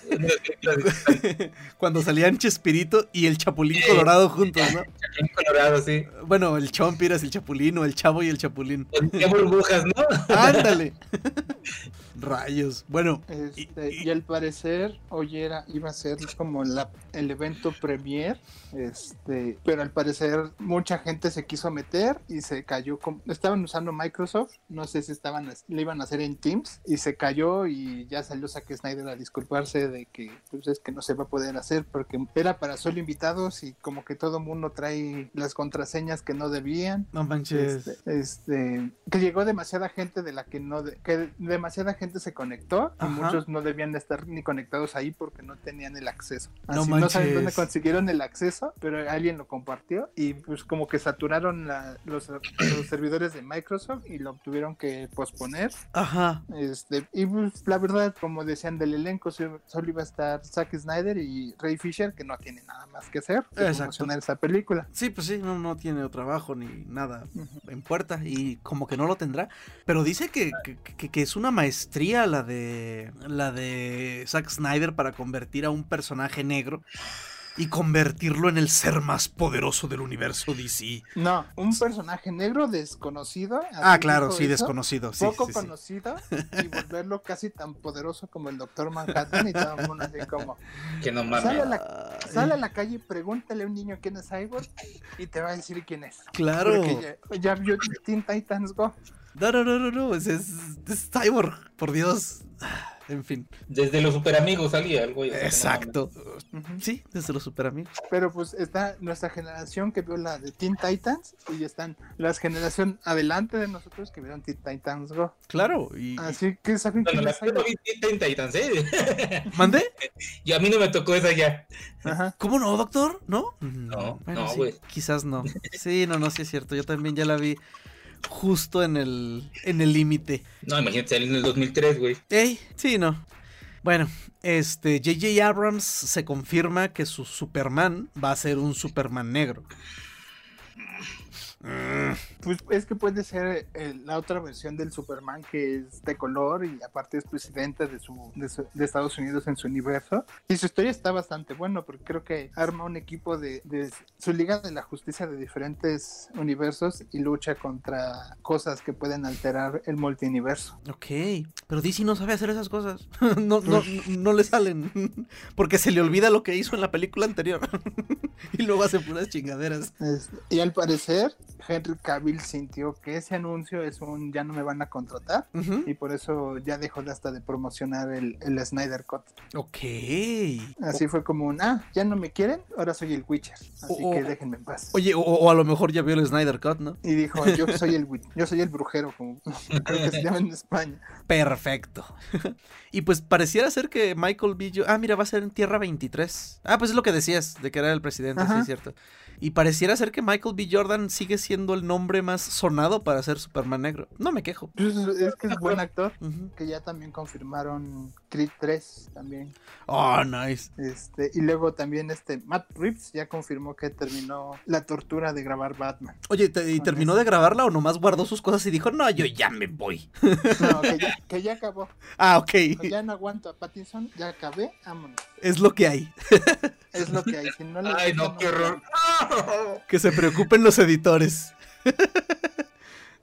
Cuando salían Chespirito y el Chapulín Sí. Colorado juntos, ¿no? Chapatín Colorado, sí. Bueno, el Chompiras, el Chapulín o el Chavo y el Chapulín. Ponía burbujas, ¿no? Ándale. Rayos. Bueno, Este, Y- y, al parecer hoy era iba a ser como la, el evento premier este pero al parecer mucha gente se quiso meter y se cayó con- estaban usando Microsoft no sé si estaban le iban a hacer en Teams y se cayó y ya salió Zack Snyder a disculparse de que pues es que no se va a poder hacer porque era para solo invitados y como que todo mundo trae las contraseñas que no debían no manches. este, este, que llegó demasiada gente de la que no de- que demasiada gente se conectó y muchos no debían de estar ni conectados ahí porque no tenían el acceso. No Así no, saben dónde consiguieron el acceso, pero alguien lo compartió y pues como que saturaron la- los, los servidores de Microsoft y lo tuvieron que posponer. Ajá. Este, y pues la verdad, como decían del elenco, so- solo iba a estar Zack Snyder y Ray Fisher, que no tiene nada más que hacer que promocionar esa película. Sí, pues sí, no, no tiene trabajo ni nada en puerta y como que no lo tendrá. Pero dice que, que, que- que es una maestría la de la de Zack Snyder para convertir a un personaje negro y convertirlo en el ser más poderoso del universo DC. No, un personaje negro desconocido. Ah, claro, sí, eso, desconocido. Sí, Poco sí, sí. conocido y volverlo casi tan poderoso como el Doctor Manhattan y todo el mundo así como Que no sale a mames. la, sale a la calle y pregúntale a un niño quién es Cyborg y te va a decir quién es. Claro. Porque ya, ya vio Teen Titans Go. No, no, no, no, no. Es, es, es Cyborg, por Dios. En fin. Desde los super amigos salía el güey. o sea, que no Exacto. Sí, desde los super amigos. Pero pues está nuestra generación que vio la de Teen Titans y están las generación adelante de nosotros que vieron Teen Titans Go. Claro. Y... Así que saben. Bueno, quién la yo no vi Teen Titans, ¿eh? ¿Mandé? Y a mí no me tocó esa ya. Ajá. ¿Cómo no, doctor? ¿No? No, Bueno, no, sí, güey. quizás no. Sí, no, no, sí es cierto. Yo también ya la vi justo en el en el límite. No, imagínate, en el 2003, güey. Ey, sí, no. Bueno, este J.J. Abrams se confirma que su Superman va a ser un Superman negro. Pues es que puede ser eh, la otra versión del Superman que es de color y aparte es presidente de, su, de, su- de Estados Unidos en su universo. Y su historia está bastante buena porque creo que arma un equipo de, de su Liga de la Justicia de diferentes universos y lucha contra cosas que pueden alterar el multiverso. Ok, pero DC no sabe hacer esas cosas. No, no, no le salen. Porque se le olvida lo que hizo en la película anterior. Y luego hace puras chingaderas. Es- y al parecer, Henry Cavill sintió que ese anuncio es un ya no me van a contratar y por eso ya dejó de hasta de promocionar el, el Snyder Cut. Ok. Así fue como un, ah, ya no me quieren, ahora soy el Witcher, así O- que déjenme en paz. Oye, o, o a lo mejor ya vio el Snyder Cut, ¿no? Y dijo, yo soy el yo soy el brujero, como creo que se llama en España. Perfecto. y pues pareciera ser que Michael B. Ah, mira, va a ser en Tierra 23. Ah, pues es lo que decías, de que era el presidente, sí, es cierto. Y pareciera ser que Michael B. Jordan sigue siendo el nombre más sonado para ser Superman negro. No me quejo. Pues, es que es buen actor, que ya también confirmaron Creed 3 también. Oh, nice. Este, y luego también este Matt Reeves ya confirmó que terminó la tortura de grabar Batman. Oye, ¿te- ¿y terminó eso. de grabarla o nomás guardó sus cosas y dijo, no, yo ya me voy? No, que ya, que ya acabó. Ah, ok. Ya no aguanto a Pattinson, ya acabé, vámonos. Es lo que hay. Es lo que hay. Si no Ay, no, qué horror. Que se preocupen los editores.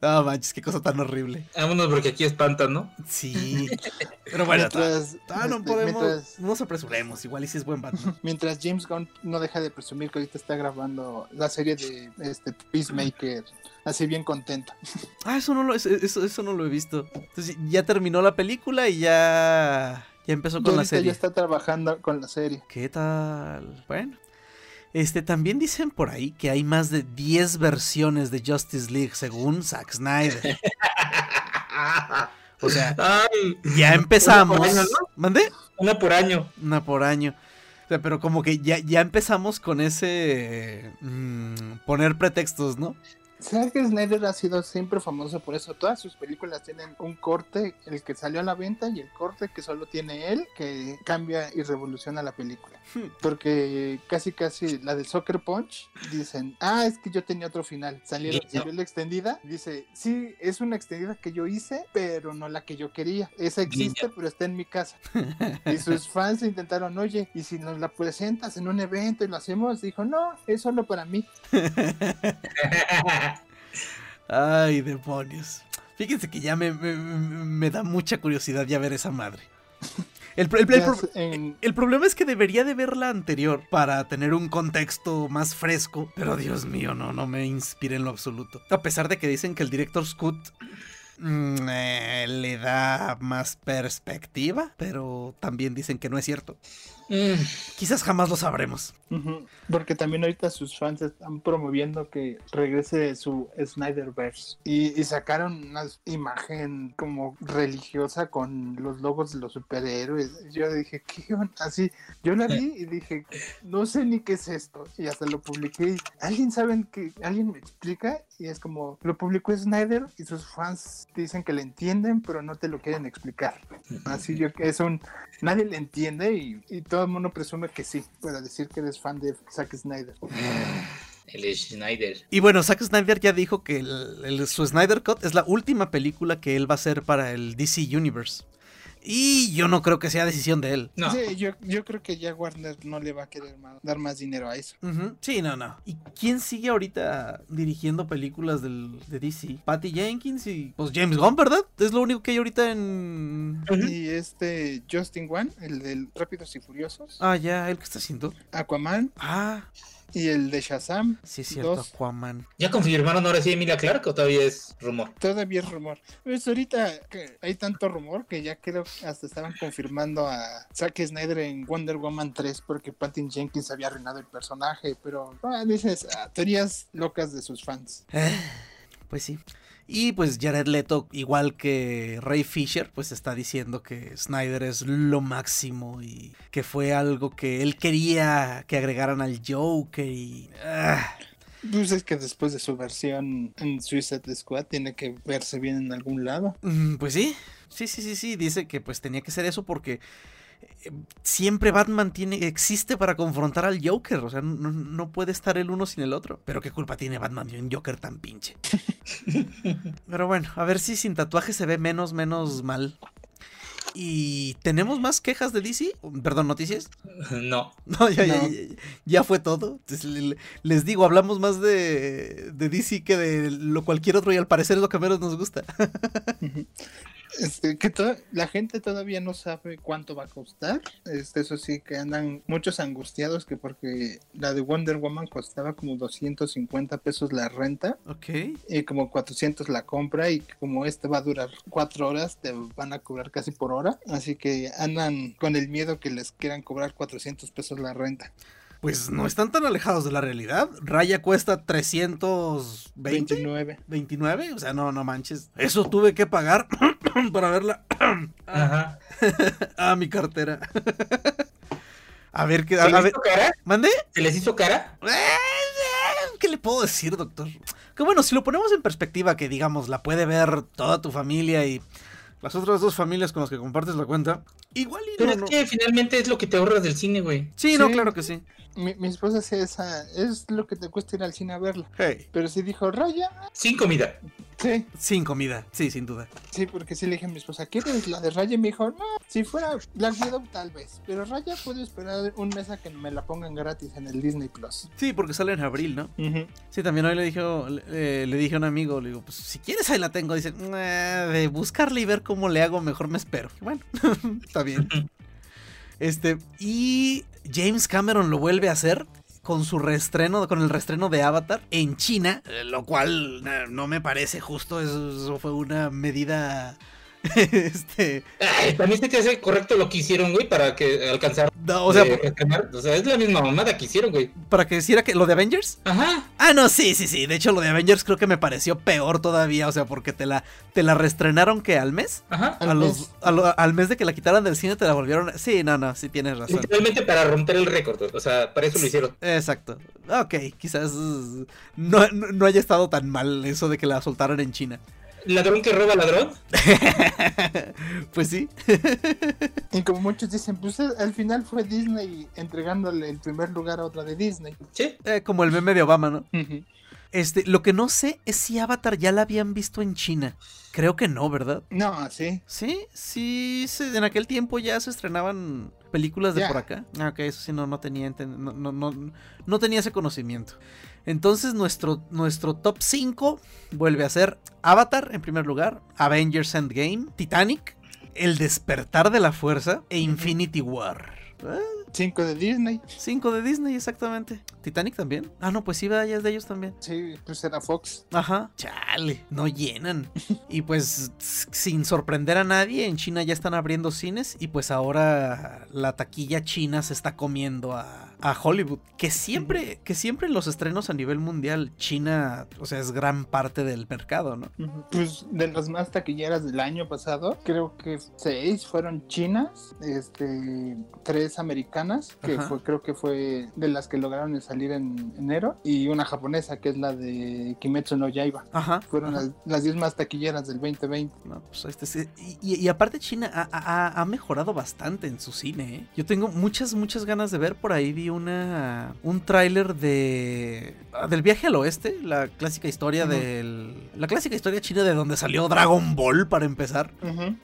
No manches, qué cosa tan horrible. Vámonos porque aquí espantan, ¿no? Sí. Pero bueno, Mientras, ah, no este, podemos. mientras- No nos apresuremos. Igual y si es buen Batman. Mientras James Gunn no deja de presumir que ahorita está grabando la serie de este Peacemaker, así bien contento. Ah, eso no lo, eso, eso- eso no lo he visto. Entonces ya terminó la película y ya. Ya empezó con la ahorita ya serie. está trabajando con la serie. ¿Qué tal? Bueno. Este, también dicen por ahí que hay más de 10 versiones de Justice League según Zack Snyder. O sea, Ay, ya empezamos. Una por año, ¿no? ¿Mandé? una por año. Una por año. O sea, pero como que ya, ya empezamos con ese... mm, poner pretextos, ¿no? Zack Snyder ha sido siempre famoso por eso. Todas sus películas tienen un corte, el que salió a la venta, y el corte que solo tiene él, que cambia y revoluciona la película. Hmm. Porque casi casi la de Soccer Punch dicen, ah, es que yo tenía otro final. Guiño. salió la extendida, dice, sí, es una extendida que yo hice, pero no la que yo quería. Esa existe, pero está en mi casa. Y sus fans intentaron, oye, y si nos la presentas en un evento y lo hacemos, dijo, no, es solo para mí. Ay, demonios. Fíjense que ya me, me- da mucha curiosidad ya ver esa madre. El, problema es que debería de ver la anterior para tener un contexto más fresco. Pero Dios mío, no, no me inspira en lo absoluto. A pesar de que dicen que el director Scott mm, eh, le da más perspectiva. Pero también dicen que no es cierto. Mm, Quizás jamás lo sabremos. Porque también ahorita sus fans están promoviendo que regrese su Snyderverse y, y sacaron una imagen como religiosa con los logos de los superhéroes. Yo dije, ¿qué onda? Así, yo la vi y dije, no sé ni qué es esto. Y hasta lo publiqué. ¿Alguien sabe que alguien me explica? Y es como, lo publicó Snyder y sus fans dicen que le entienden, pero no te lo quieren explicar. Así yo que es un nadie le entiende y, y todo el mundo presume que sí, para decir que eres fan de Zack Snyder. el Schneider. Y bueno, Zack Snyder ya dijo que el- el- su Snyder Cut es la última película que él va a hacer para el DC Universe. Y yo no creo que sea decisión de él. No, Sí, yo, yo creo que ya Warner no le va a querer dar más dinero a eso. Sí, no, no. ¿Y quién sigue ahorita dirigiendo películas del, de DC? Patty Jenkins y pues James Gunn, ¿verdad? Es lo único que hay ahorita en... Y este Justin Wan, el de Rápidos y Furiosos, Ah, ya, ¿el que está haciendo? Aquaman Ah, y el de Shazam, sí cierto, Dos. Aquaman. ¿Ya confirmaron ahora sí Emilia Clark o todavía es rumor? todavía es rumor. Pues ahorita que hay tanto rumor que ya creo que hasta estaban confirmando a Zack Snyder en Wonder Woman 3 porque Patty Jenkins había arruinado el personaje, pero ah, dices, ah, teorías locas de sus fans. Eh, pues sí. Y pues Jared Leto, igual que Ray Fisher, pues está diciendo que Snyder es lo máximo y que fue algo que él quería que agregaran al Joker y... ah, Pues es que después de su versión en Suicide Squad tiene que verse bien en algún lado. mm, pues sí, sí, sí, sí, sí, dice que pues tenía que ser eso porque siempre Batman tiene, existe para confrontar al Joker. O sea, no, no puede estar el uno sin el otro. Pero qué culpa tiene Batman de un Joker tan pinche. Pero bueno, a ver si sin tatuaje se ve menos, menos mal. ¿Y tenemos más quejas de DC? Perdón, noticias. No. No, ya, No. ya- ya fue todo. Les digo, hablamos más de, de DC que de lo cualquier otro y al parecer es lo que menos nos gusta. Este, que la gente todavía no sabe cuánto va a costar. Este, eso sí, que andan muchos angustiados que porque la de Wonder Woman costaba como 250 pesos la renta Ok. y como 400 la compra y como este va a durar cuatro horas, te van a cobrar casi por hora. Así que andan con el miedo que les quieran cobrar 400 pesos la renta. Pues no están tan alejados de la realidad. Raya cuesta 320. 29. 29, o sea, no, no manches. Eso tuve que pagar para verla. Ajá. Ah, mi cartera. A ver qué. ¿Se A, a les ver, hizo cara? ¿mande? ¿Se les hizo cara? Eh, ¿Qué le puedo decir, doctor? Que bueno, si lo ponemos en perspectiva, que digamos, la puede ver toda tu familia y las otras dos familias con las que compartes la cuenta, igual y Pero no, es no. que finalmente es lo que te ahorras del cine, güey. Sí, no, claro que sí. Mi, mi esposa hace esa, es lo que te cuesta ir al cine a verla. Hey, Pero si dijo, Raya, Sin comida. Sí, sin comida, sí, sin duda. sí, porque sí le dije a mi esposa, ¿quieres la de Raya? Y me dijo, no, si fuera Black Widow tal vez, pero Raya puedo esperar un mes a que me la pongan gratis en el Disney Plus. Sí, porque sale en abril, ¿no? Sí, también hoy le dije, le, le dije a un amigo, le digo, pues si quieres ahí la tengo. Dice, "Nah, de buscarle y ver cómo le hago, mejor me espero. Bueno, está bien. Este, y James Cameron lo vuelve a hacer con su reestreno, con el reestreno de Avatar en China, eh, lo cual eh, no me parece justo, eso, eso fue una medida, este, Ay, también se te hace correcto lo que hicieron, güey, para que alcanzar. no, o sea, o sea, es la misma mamada que hicieron, güey. para que decir que lo de Avengers. Ajá. Ah, no, sí, sí, sí. De hecho, lo de Avengers creo que me pareció peor todavía. O sea, porque te la, te la reestrenaron que al mes. Ajá. Al a los, mes. a lo- al mes de que la quitaran del cine te la volvieron. Sí, no, no, sí tienes razón. Literalmente para romper el récord. O sea, para eso lo hicieron. Exacto. Ok, quizás no, no, no haya estado tan mal eso de que la soltaran en China. Ladrón que roba ladrón. pues sí. Y como muchos dicen, pues eh, al final fue Disney entregándole el primer lugar a otra de Disney. Sí. Eh, como el meme de Obama, ¿no? Este, lo que no sé es si Avatar ya la habían visto en China. Creo que no, ¿verdad? No, sí. Sí, sí, en aquel tiempo ya se estrenaban películas de por acá. Ah, ok, eso sí, no, no tenía, no, no, no, no tenía ese conocimiento. Entonces nuestro, nuestro top 5 vuelve a ser Avatar en primer lugar, Avengers Endgame, Titanic, El despertar de la fuerza e Infinity War. Ah, Cinco de Disney. 5 de Disney, exactamente. Titanic también. Ah, no, pues sí, vaya, es de ellos también. Sí, pues era Fox. Ajá. Chale, no llenan. Y pues sin sorprender a nadie, en China ya están abriendo cines y pues ahora la taquilla china se está comiendo a, a Hollywood. Que siempre, que siempre en los estrenos a nivel mundial, China, o sea, es gran parte del mercado, ¿no? Pues de las más taquilleras del año pasado, creo que seis fueron chinas, este, tres americanas, que Ajá. fue, creo que fue de las que lograron salir en enero, y una japonesa que es la de Kimetsu no Yaiba. Ajá. Fueron ajá. las, las diez más taquilleras del 2020. No, pues, este, sí, y, y- y aparte China ha, ha- ha mejorado bastante en su cine. ¿eh? Yo tengo muchas, muchas ganas de ver. Por ahí vi una un tráiler de ah, del viaje al oeste, la clásica historia del la clásica historia china de donde salió Dragon Ball para empezar.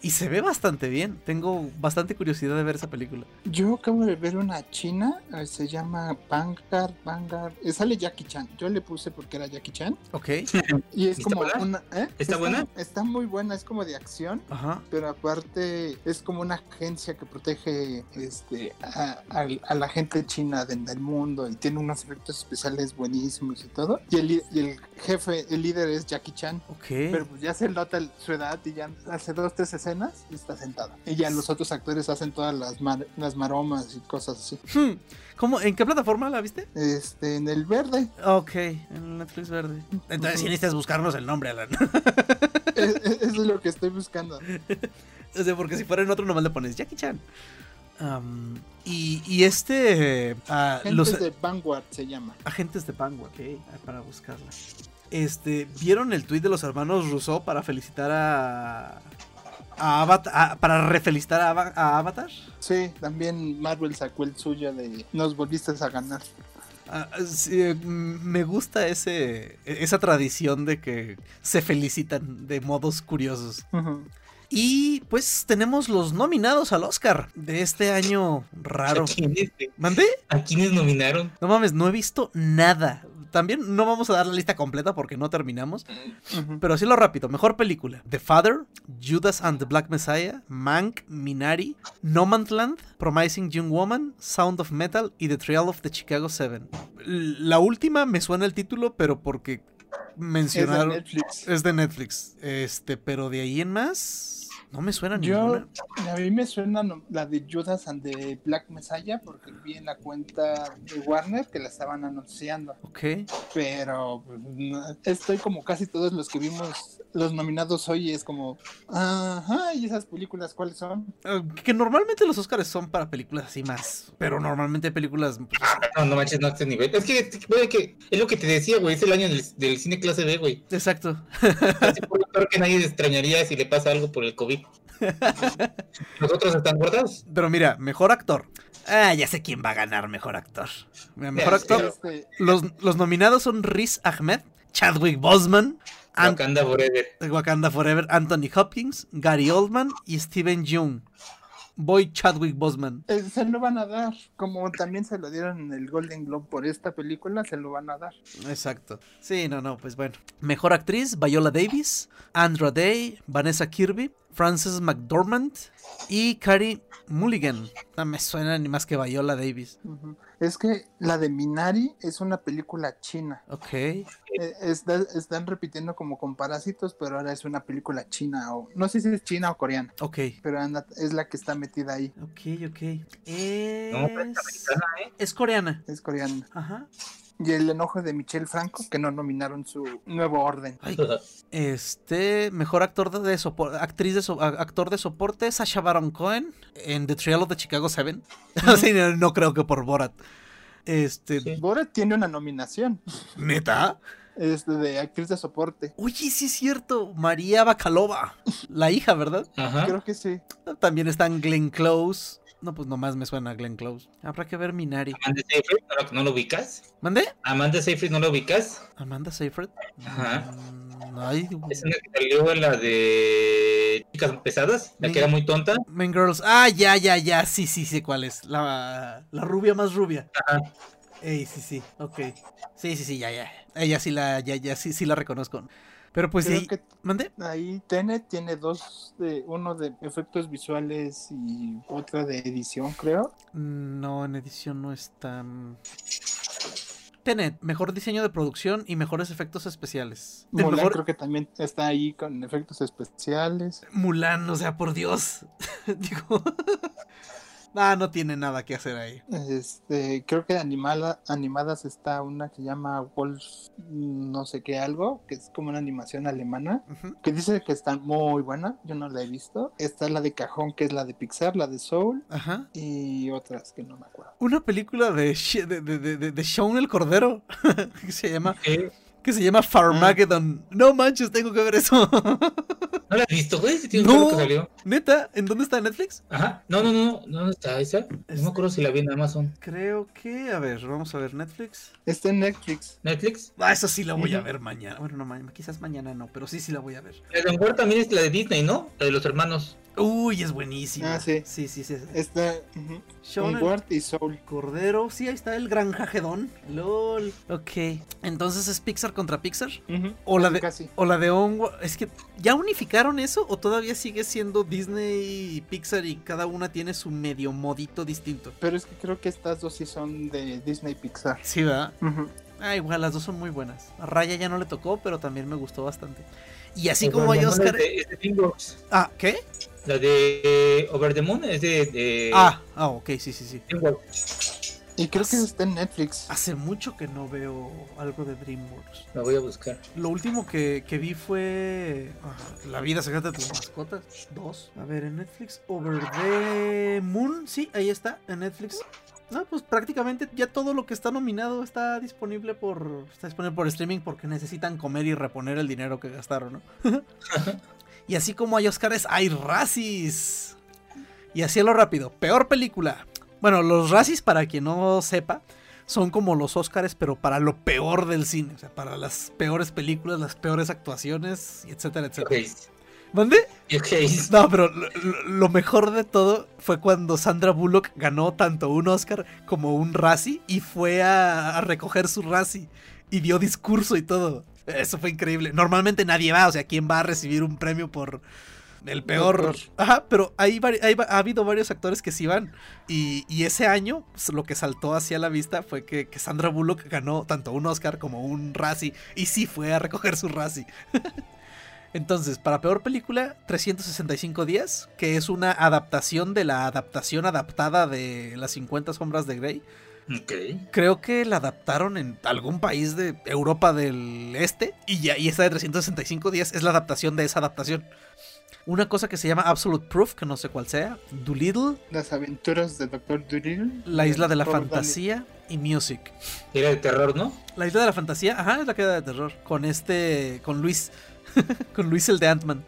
Y se ve bastante bien. Tengo bastante curiosidad de ver esa película. Yo acabo de ver una china, eh, se llama Vanguard, Vanguard, eh, sale Jackie Chan. Yo le puse porque era Jackie Chan. Ok. Y es ¿Está como buena? una... ¿eh? ¿Está buena? Está muy buena, es como de acción. Ajá. pero aparte es como una agencia que protege este a, a- a la gente china de- del mundo y tiene unos efectos especiales buenísimos y todo y el, li- y el jefe el líder es Jackie Chan Ok. pero pues ya se nota su edad y ya hace dos tres escenas y está sentado y ya los otros actores hacen todas las mar- las maromas y cosas así Hmm, ¿Cómo? ¿En qué plataforma la viste? este en el verde Ok, en Netflix verde. Entonces sí necesitas buscarnos el nombre, Alan. es, es- eso es lo que estoy buscando O sea, porque si fuera en otro nomás le pones Jackie Chan. Y, y este... ah, Gentes los de Vanguard se llama agentes de Vanguard, ok, ah, para buscarla. Este, ¿vieron el tweet de los hermanos Rousseau para felicitar a... a Avatar, a- para refelicitar a, a Avatar. Sí, también Marvel sacó el suyo de nos volviste a ganar. Ah, sí, mm, me gusta ese, esa tradición de que se felicitan de modos curiosos. Ujú. Y pues tenemos los nominados al Oscar de este año raro. ¿A quiénes? ¿Mandé? ¿A quiénes nominaron? No mames, no he visto nada. También no vamos a dar la lista completa porque no terminamos. Pero así lo rápido. Mejor película. The Father, Judas and the Black Messiah, Mank, Minari, No Man's Land, Promising Young Woman, Sound of Metal y The Trial of the Chicago Seven. La última me suena el título, pero porque Es de mencionaron... Netflix. Es de Netflix. Este, pero de ahí en más... No me suena Yo, ninguna. a mí me suena la de Judas and the Black Messiah porque vi en la cuenta de Warner que la estaban anunciando. Ok. Pero pues, no- estoy como casi todos los que vimos los nominados hoy. Es como, ajá, ¿y esas películas cuáles son? Eh, Que normalmente los Oscars son para películas así más. Pero normalmente películas... pues, No, no manches, no a este nivel. Es que, güey, que es lo que te decía, güey. Es el año del, del cine clase B, güey. exacto. Así por lo peor que nadie extrañaría si le pasa algo por el COVID. Los otros están guardados. Pero mira, mejor actor. Ah, ya sé quién va a ganar mejor actor. Mira, Mejor actor. Los, los nominados son Riz Ahmed, Chadwick Boseman, Ant- Wakanda Forever. Wakanda Forever, Anthony Hopkins, Gary Oldman y Steven Yeun. Voy Chadwick Boseman. eh, se lo van a dar, como también se lo dieron en el Golden Globe por esta película, se lo van a dar. Exacto. Sí, no, no, pues bueno. Mejor actriz, Viola Davis, Andra Day, Vanessa Kirby, Frances McDormand y Carrie Mulligan. No me suena ni más que Viola Davis. Es que la de Minari es una película china. Ok. Eh, está- están repitiendo como con parásitos, pero ahora es una película china o no sé si es china o coreana, Ok. pero anda- es la que está metida ahí, Ok, ok. Es... No, pero es americana, ¿eh? es coreana. es coreana. Ajá. Y el enojo de Michelle Franco, que no nominaron su nuevo orden. Ay, este, mejor actor de, soporte, actriz de so- actor de soporte, Sasha Baron Cohen en The Trial of the Chicago Seven. No, no creo que por Borat. Este, Sí. Borat tiene una nominación, neta. este de actriz de soporte. Oye, sí es cierto, María Bacalova, la hija, ¿verdad? Ajá. Creo que sí. También están Glenn Close. No, pues nomás me suena Glenn Close. Habrá que ver Minari. Amanda Seyfried, ¿no, lo- ¿no lo ubicas? ¿Mandé? Amanda Seyfried, ¿no lo ubicas? Amanda Seyfried. Ajá. Mm, ay, Es una que salió en la de Chicas Pesadas, la que era muy tonta. Mean Girls. Ah, ya, ya, ya. Sí, sí, sí, cuál es. La, la rubia más rubia. Ajá. Ey, sí, sí, ok. Sí, sí, sí, ya, ya. Ella sí la, ya, ya, sí, sí la reconozco. Pero pues Creo sí. que ¿Mandé? ahí Tenet tiene dos, de, uno de efectos visuales y otra de edición, creo. No, en edición no está. mm. Tenet, mejor diseño de producción y mejores efectos especiales. Mulan mejor creo que también está ahí con efectos especiales. Mulan, o sea, por Dios. Digo. Ah, no tiene nada que hacer ahí. Este, creo que animada, animadas está una que se llama Wolf no sé qué algo, que es como una animación alemana, que dice que está muy buena, yo no la he visto. Está la de Cajón, que es la de Pixar, la de Soul, Ajá. y otras que no me acuerdo. Una película de, de, de, de, de- de Shaun el Cordero que se llama ¿Qué? Que se llama Farmageddon. No manches, tengo que ver eso. ¿No la has visto, güey? Si tiene No. que salió. Neta, ¿en dónde está Netflix? Ajá. No, no, no. no, ¿Dónde está esa? No me acuerdo si la vi en Amazon. Creo que, a ver, vamos a ver Netflix. Está en Netflix. ¿Netflix? Ah, eso sí la voy a ver mañana. Bueno, no mañana, quizás mañana no, pero sí, sí la voy a ver. La de War también es la de Disney, ¿no? La de los hermanos. Uy, es buenísima. Ah, sí. Sí, sí, sí. Está el Onward y Soul. Cordero. Sí, ahí está el gran jajedón. LOL. Ok. Entonces es Pixar contra Pixar. O la de- Casi. O la de Onward. Es que, ¿ya unificaron eso? ¿O todavía sigue siendo Disney y Pixar y cada una tiene su medio modito distinto? Pero es que creo que estas dos sí son de Disney Pixar. Sí, ¿verdad? Ujú. Ah, igual, las dos son muy buenas. A Raya ya no le tocó, pero también me gustó bastante. Y así Over como hay Oscar. Es de, de. Ah, ¿qué? La de Over the Moon es de, de Ah, ah, ok, sí, sí, sí. DreamWorks. Y creo que está en Netflix. Hace mucho que no veo algo de DreamWorks. La voy a buscar. Lo último que, que vi fue La vida secreta de tus mascotas. Dos. A ver, en Netflix. Over the Moon. Sí, ahí está, en Netflix. No, pues prácticamente ya todo lo que está nominado está disponible por está disponible por streaming porque necesitan comer y reponer el dinero que gastaron, ¿no? Y así como hay Oscars, hay Razzies. Y así a lo rápido. Peor película. Bueno, los Razzies, para quien no sepa, son como los Oscars, pero para lo peor del cine. O sea, para las peores películas, las peores actuaciones, etcétera, etcétera. Ok. ¿Mande? Ok. No, pero lo, lo- lo mejor de todo fue cuando Sandra Bullock ganó tanto un Oscar como un Razzie y fue a, a recoger su Razzie y dio discurso y todo. Eso fue increíble. Normalmente nadie va, o sea, ¿quién va a recibir un premio por el peor? Ajá, pero hay, ha habido varios actores que sí van. Y, y ese año pues, lo que saltó hacia la vista fue que, que Sandra Bullock ganó tanto un Oscar como un Razzie y sí fue a recoger su Razzie. Entonces, para peor película, 365 días, que es una adaptación de la adaptación adaptada de Las 50 sombras de Grey. Creo que la adaptaron en algún país de Europa del Este y ya y esta de 365 días es la adaptación de esa adaptación. Una cosa que se llama Absolute Proof, que no sé cuál sea, Doolittle, Las aventuras del Doctor Dolittle. La Isla de la. Fantasía y Music. Era de terror, ¿no? La Isla de la Fantasía, ajá, es la que da de terror, con este, con Luis, con Luis el de Ant-Man.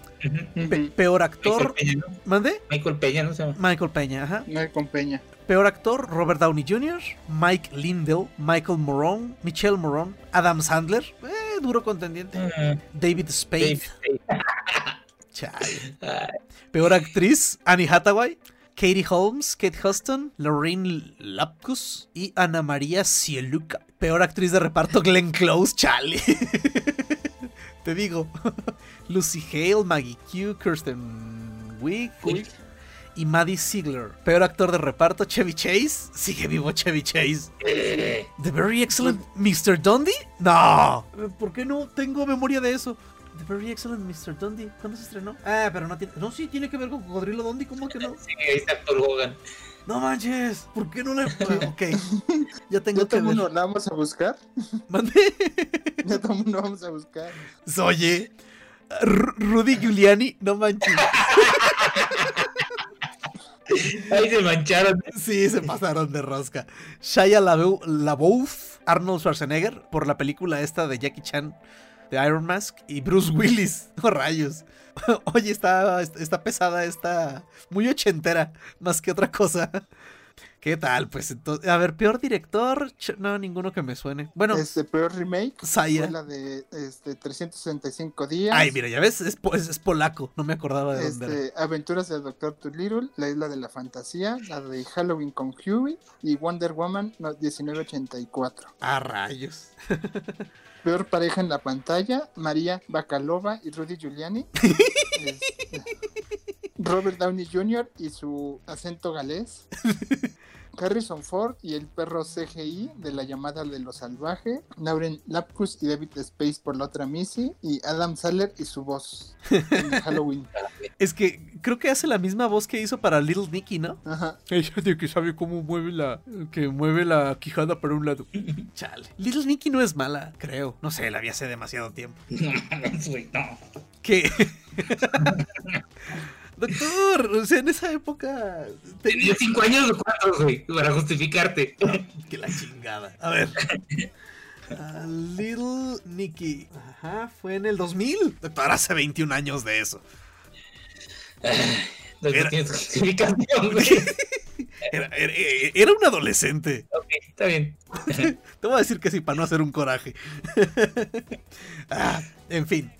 Pe- peor Michael actor, Peña, ¿no? ¿mande? Michael Peña, ¿no se llama? Michael Peña, ajá. Con Peña. Peor actor, Robert Downey Jr., Mike Lindell, Michael Morone, Michelle Morone, Adam Sandler, eh, duro contendiente, Mm, David Spade, Peor actriz, Annie Hathaway, Katie Holmes, Kate Huston, Lorraine Lapkus y Ana María Cieluca. Peor actriz de reparto, Glenn Close, chale. Te digo. Lucy Hale, Maggie Q, Kirsten Wiig Uy, y Maddie Ziegler. Peor actor de reparto, Chevy Chase. Sigue vivo Chevy Chase. The Very Excellent Mr. Dundee. No. ¿Por qué no tengo memoria de eso? The Very Excellent Mr. Dundee. ¿Cuándo se estrenó? Ah, pero no tiene. No, sí, tiene que ver con Cocodrilo Dundee. ¿Cómo que no? sí, ahí está Thor Hogan. No manches. ¿Por qué no le.? Ok. Ya tengo Ya que todo ver. mundo la vamos a buscar. Mande. Ya todo mundo vamos a buscar. Oye. Ru- Rudy Giuliani. No manches. Ahí se mancharon. Sí, se pasaron de rosca. Shia LaBeouf, Arnold Schwarzenegger, por la película esta de Jackie Chan, de Iron Mask, y Bruce Willis. No rayos. Oye, está, está pesada esta. Muy ochentera, más que otra cosa. ¿Qué tal? Pues entonces. A ver, peor director. No, ninguno que me suene. Bueno, Este peor remake fue la de este, 365 días. Ay, mira, ya ves, es, po- es- es polaco. No me acordaba de dónde era. Este, Aventuras del Doctor Dolittle, La Isla de la Fantasía, la de Halloween con Huey y Wonder Woman no, 1984. Ah, rayos. Peor pareja en la pantalla, María Bacalova y Rudy Giuliani. Este, Robert Downey Jr. y su acento galés. Harrison Ford y el perro CGI de la llamada de lo salvaje. Lauren Lapkus y David Space por la otra Missy. Y Adam Sandler y su voz en Halloween. Es que creo que hace la misma voz que hizo para Little Nicky, ¿no? Ajá. Ella de que sabe cómo mueve la. que mueve la quijada para un lado. Chale. Little Nicky no es mala, creo. No sé, la vi hace demasiado tiempo. No mames, güey, no. ¿Qué? Doctor, o sea, en esa época. Tenía cinco años o cuatro, güey, para justificarte. que la chingada. A ver. Ah, Little Nicky. Ajá, fue en el 2000. Doctor, hace 21 años de eso. No Era- tienes justificación, güey. Era, era- era un adolescente. Ok, está bien. Te voy a decir que sí, para no hacer un coraje. Ah, en fin.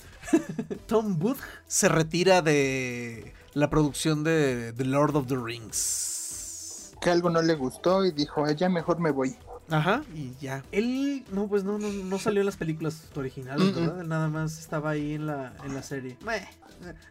Tom Booth se retira de la producción de The Lord of the Rings. Que algo no le gustó y dijo, "Ah, ya mejor me voy. Ajá, y ya. Él, no, pues no, no, no salió en las películas originales, Mm, mm. ¿verdad? Él Nada más estaba ahí en la, en la serie. Meh,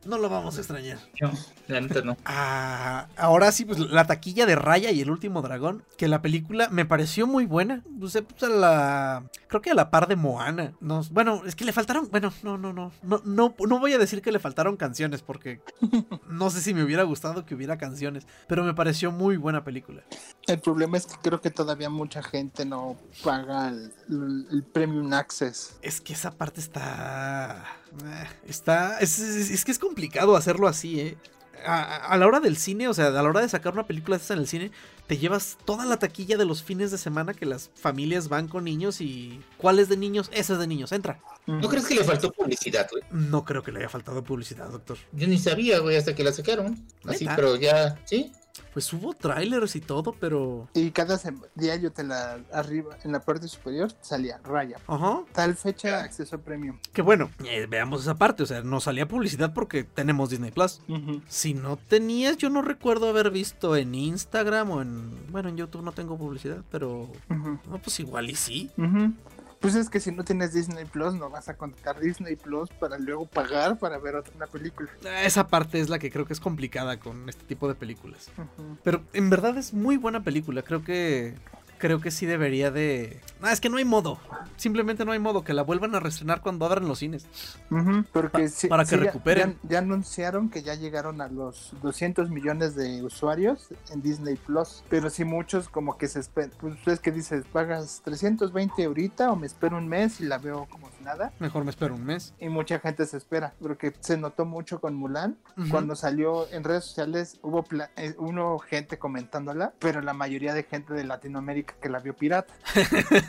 no lo vamos a extrañar. No, la neta no. Ah, ahora sí, pues la taquilla de Raya y el último dragón, que la película me pareció muy buena. Pues, a la, creo que a la par de Moana. No, bueno, es que le faltaron, bueno, no, no, no, no, no, no voy a decir que le faltaron canciones porque no sé si me hubiera gustado que hubiera canciones, pero me pareció muy buena película. El problema es que creo que todavía mucha gente no paga el, el- el Premium Access. Es que esa parte está, está, es, es- es que es complicado hacerlo así, eh. a, a la hora del cine, o sea, a la hora de sacar una película de esta en el cine, te llevas toda la taquilla de los fines de semana que las familias van con niños y ¿cuál es de niños? Ese es de niños, entra. ¿No crees que le faltó publicidad, güey? No creo que le haya faltado publicidad, doctor. Yo ni sabía, güey, hasta que la sacaron. Así, ¿Neta? pero ya, ¿sí? Pues hubo trailers y todo, pero... Y cada yo te la arriba, en la parte superior, salía raya. Ajá. Tal fecha, acceso premium. Que bueno, eh, veamos esa parte, o sea, no salía publicidad porque tenemos Disney Plus. Si no tenías, yo no recuerdo haber visto en Instagram o en... Bueno, en YouTube no tengo publicidad, pero... No, pues igual y sí. Ujú. Pues es que si no tienes Disney Plus, no vas a contratar Disney Plus para luego pagar para ver otra película. Esa parte es la que creo que es complicada con este tipo de películas. Pero en verdad es muy buena película. Creo que. Creo que sí debería de. Ah, es que no hay modo. Simplemente no hay modo. Que la vuelvan a reestrenar cuando abran los cines. Porque Pa- sí- para que ya- recuperen. Ya, ya anunciaron que ya llegaron a los 200 millones de usuarios en Disney Plus. Pero sí, muchos como que se esperan. Pues es que dices, pagas 320 ahorita o me espero un mes y la veo como si nada. Mejor me espero un mes. Y mucha gente se espera. Porque se notó mucho con Mulan. Cuando salió en redes sociales hubo pla- eh, uno gente comentándola, pero la mayoría de gente de Latinoamérica que la vio pirata.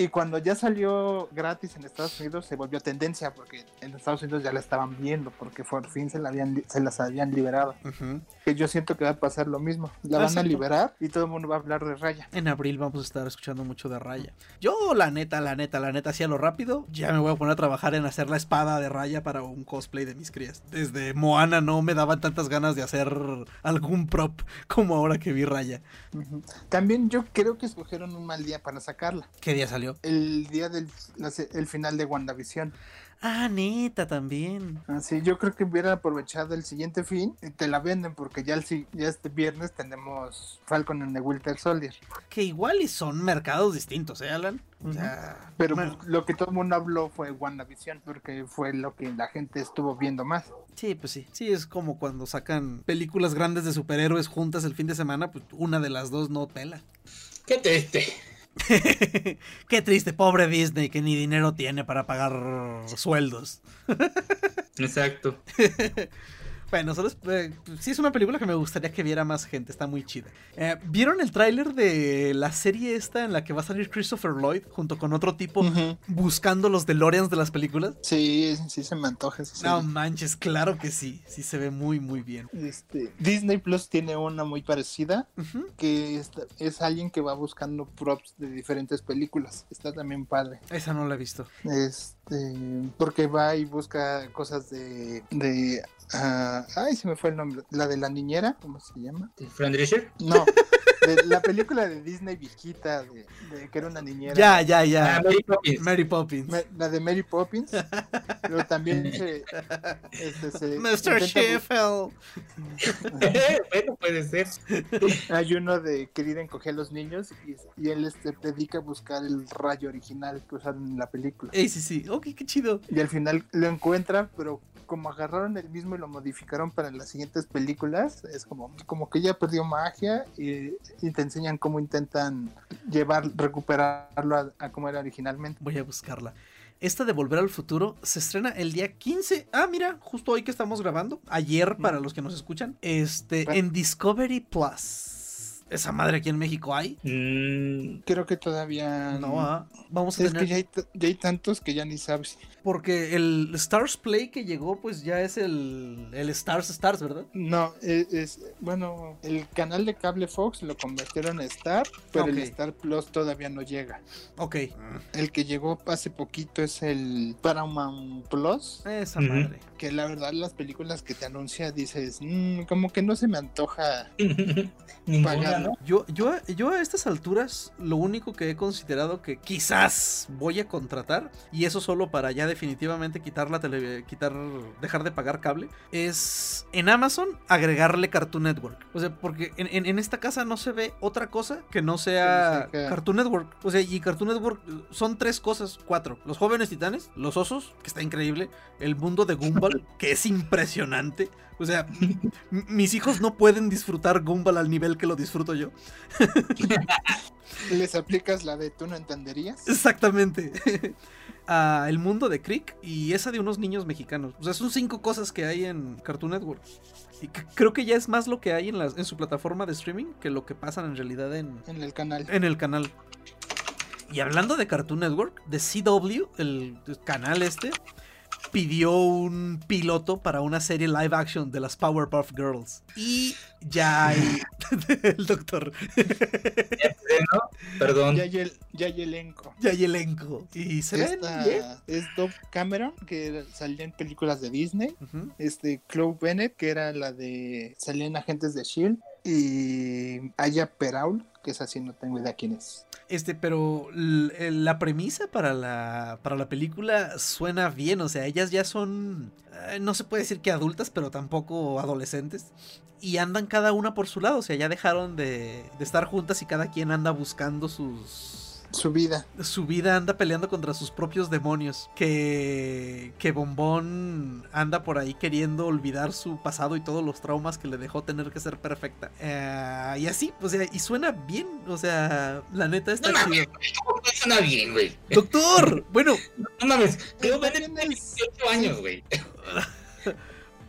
y cuando ya salió gratis en Estados Unidos se volvió tendencia porque en Estados Unidos ya la estaban viendo porque por fin se, la habían, se las habían liberado. Que yo siento que va a pasar lo mismo. La van a liberar y todo el mundo va a hablar de Raya. En abril vamos a estar escuchando mucho de Raya. Yo, la neta, la neta, la neta, hacía lo rápido. Ya me voy a poner a trabajar en hacer la espada de Raya para un cosplay de mis crías. Desde Moana no me daban tantas ganas de hacer algún prop como ahora que vi Raya. También yo creo que escogieron un mal día para sacarla. ¿Qué día salió? El día del la el final de WandaVision. Ah, neta, también. Así, yo creo que hubieran aprovechado el siguiente fin y te la venden porque ya, el, ya este viernes tenemos Falcon and the Winter Soldier. Que igual y son mercados distintos, ¿eh, Alan? O sea, Pero bueno, lo que todo el mundo habló fue WandaVision porque fue lo que la gente estuvo viendo más. sí, pues sí. Sí, es como cuando sacan películas grandes de superhéroes juntas el fin de semana, pues una de las dos no pela. Qué triste. Qué triste, pobre Disney, que ni dinero tiene para pagar sueldos. Exacto. Bueno, solo es, eh, sí es una película que me gustaría que viera más gente, está muy chida. Eh, ¿Vieron el tráiler de la serie esta en la que va a salir Christopher Lloyd junto con otro tipo buscando los DeLoreans de las películas? Sí, sí se me antoja esa No manches, claro que sí, sí se ve muy muy bien. Este, Disney Plus tiene una muy parecida que es, es alguien que va buscando props de diferentes películas. Está también padre. Esa no la he visto. Este, porque va y busca cosas de, de, ah, ay, se me fue el nombre, la de la niñera, ¿cómo se llama? Fran Drescher. No, de la película de Disney viejita, de, de que era una niñera. Ya, ya, ya. Ah, Mary Poppins. Mary Poppins. Me- la de Mary Poppins, pero también se, este, se Mr. Sheffield. bueno, puede ser. Hay uno de querer encoger a los niños y, y él se dedica a buscar el rayo original que usaron en la película. Ey, sí, sí. Ok, qué chido. Y al final lo encuentra, pero como agarraron el mismo y lo modificaron para las siguientes películas, es como, como que ya perdió magia y, y te enseñan cómo intentan llevar, recuperarlo a, a como era originalmente. Voy a buscarla. Esta de Volver al Futuro se estrena el día 15. Ah, mira, justo hoy que estamos grabando. Ayer, para los que nos escuchan. Este, en Discovery Plus. Esa madre aquí en México hay. Mm, Creo que todavía No, ah, vamos a Es tener. que ya hay, ya hay tantos que ya ni sabes. Porque el Stars Play que llegó, pues ya es el, el Stars Stars, ¿verdad? No, es, es- bueno, el canal de cable Fox lo convirtieron a Star, pero el Star Plus todavía no llega. Ok. El que llegó hace poquito es el Paramount Plus, Esa madre. que la verdad las películas que te anuncia dices, "Mm, como que no se me antoja. Pagarlo. ¿No? Yo, yo, yo a estas alturas, lo único que he considerado que quizás voy a contratar, y eso solo para ya definitivamente quitar la tele, quitar, dejar de pagar cable, es en Amazon agregarle Cartoon Network. O sea, porque en, en- en esta casa no se ve otra cosa que no sea Cartoon Network. O sea, y Cartoon Network son tres cosas, cuatro. Los jóvenes titanes, los osos, que está increíble, el mundo de Gumball, que es impresionante. O sea, mis hijos no pueden disfrutar Gumball al nivel que lo disfruto yo. Les aplicas la de tú no entenderías. Exactamente. a El mundo de Crick y esa de unos niños mexicanos. O sea, son cinco cosas que hay en Cartoon Network. Y creo que ya es más lo que hay en su plataforma de streaming que lo que pasan en realidad en, En el canal. en el canal. Y hablando de Cartoon Network, de CW, el canal este, pidió un piloto para una serie live action de las Powerpuff Girls. Y ya hay el doctor. ¿no? Perdón. Ya hay, el, ya hay elenco. Ya hay elenco. Y se ven Esta bien. es Dove Cameron, que salía en películas de Disney. Este, Chloe Bennett, que era la de. Salía en Agentes de Shield. Y Aya Peraul, que es así, no tengo idea quién es. Este, pero el- la premisa para la, para la película suena bien. O sea, ellas ya son. eh, no se puede decir que adultas, pero tampoco adolescentes. Y andan cada una por su lado. O sea, ya dejaron de, de estar juntas y cada quien anda buscando sus. Su vida. Su vida anda peleando contra sus propios demonios. Que. Que Bombón anda por ahí queriendo olvidar su pasado y todos los traumas que le dejó tener que ser perfecta. Eh, y así, o sea, y suena bien. O sea, la neta está No mames, chido. güey, ¿cómo no suena bien, güey? Doctor, bueno, No mames, tiene es- 18 años, güey.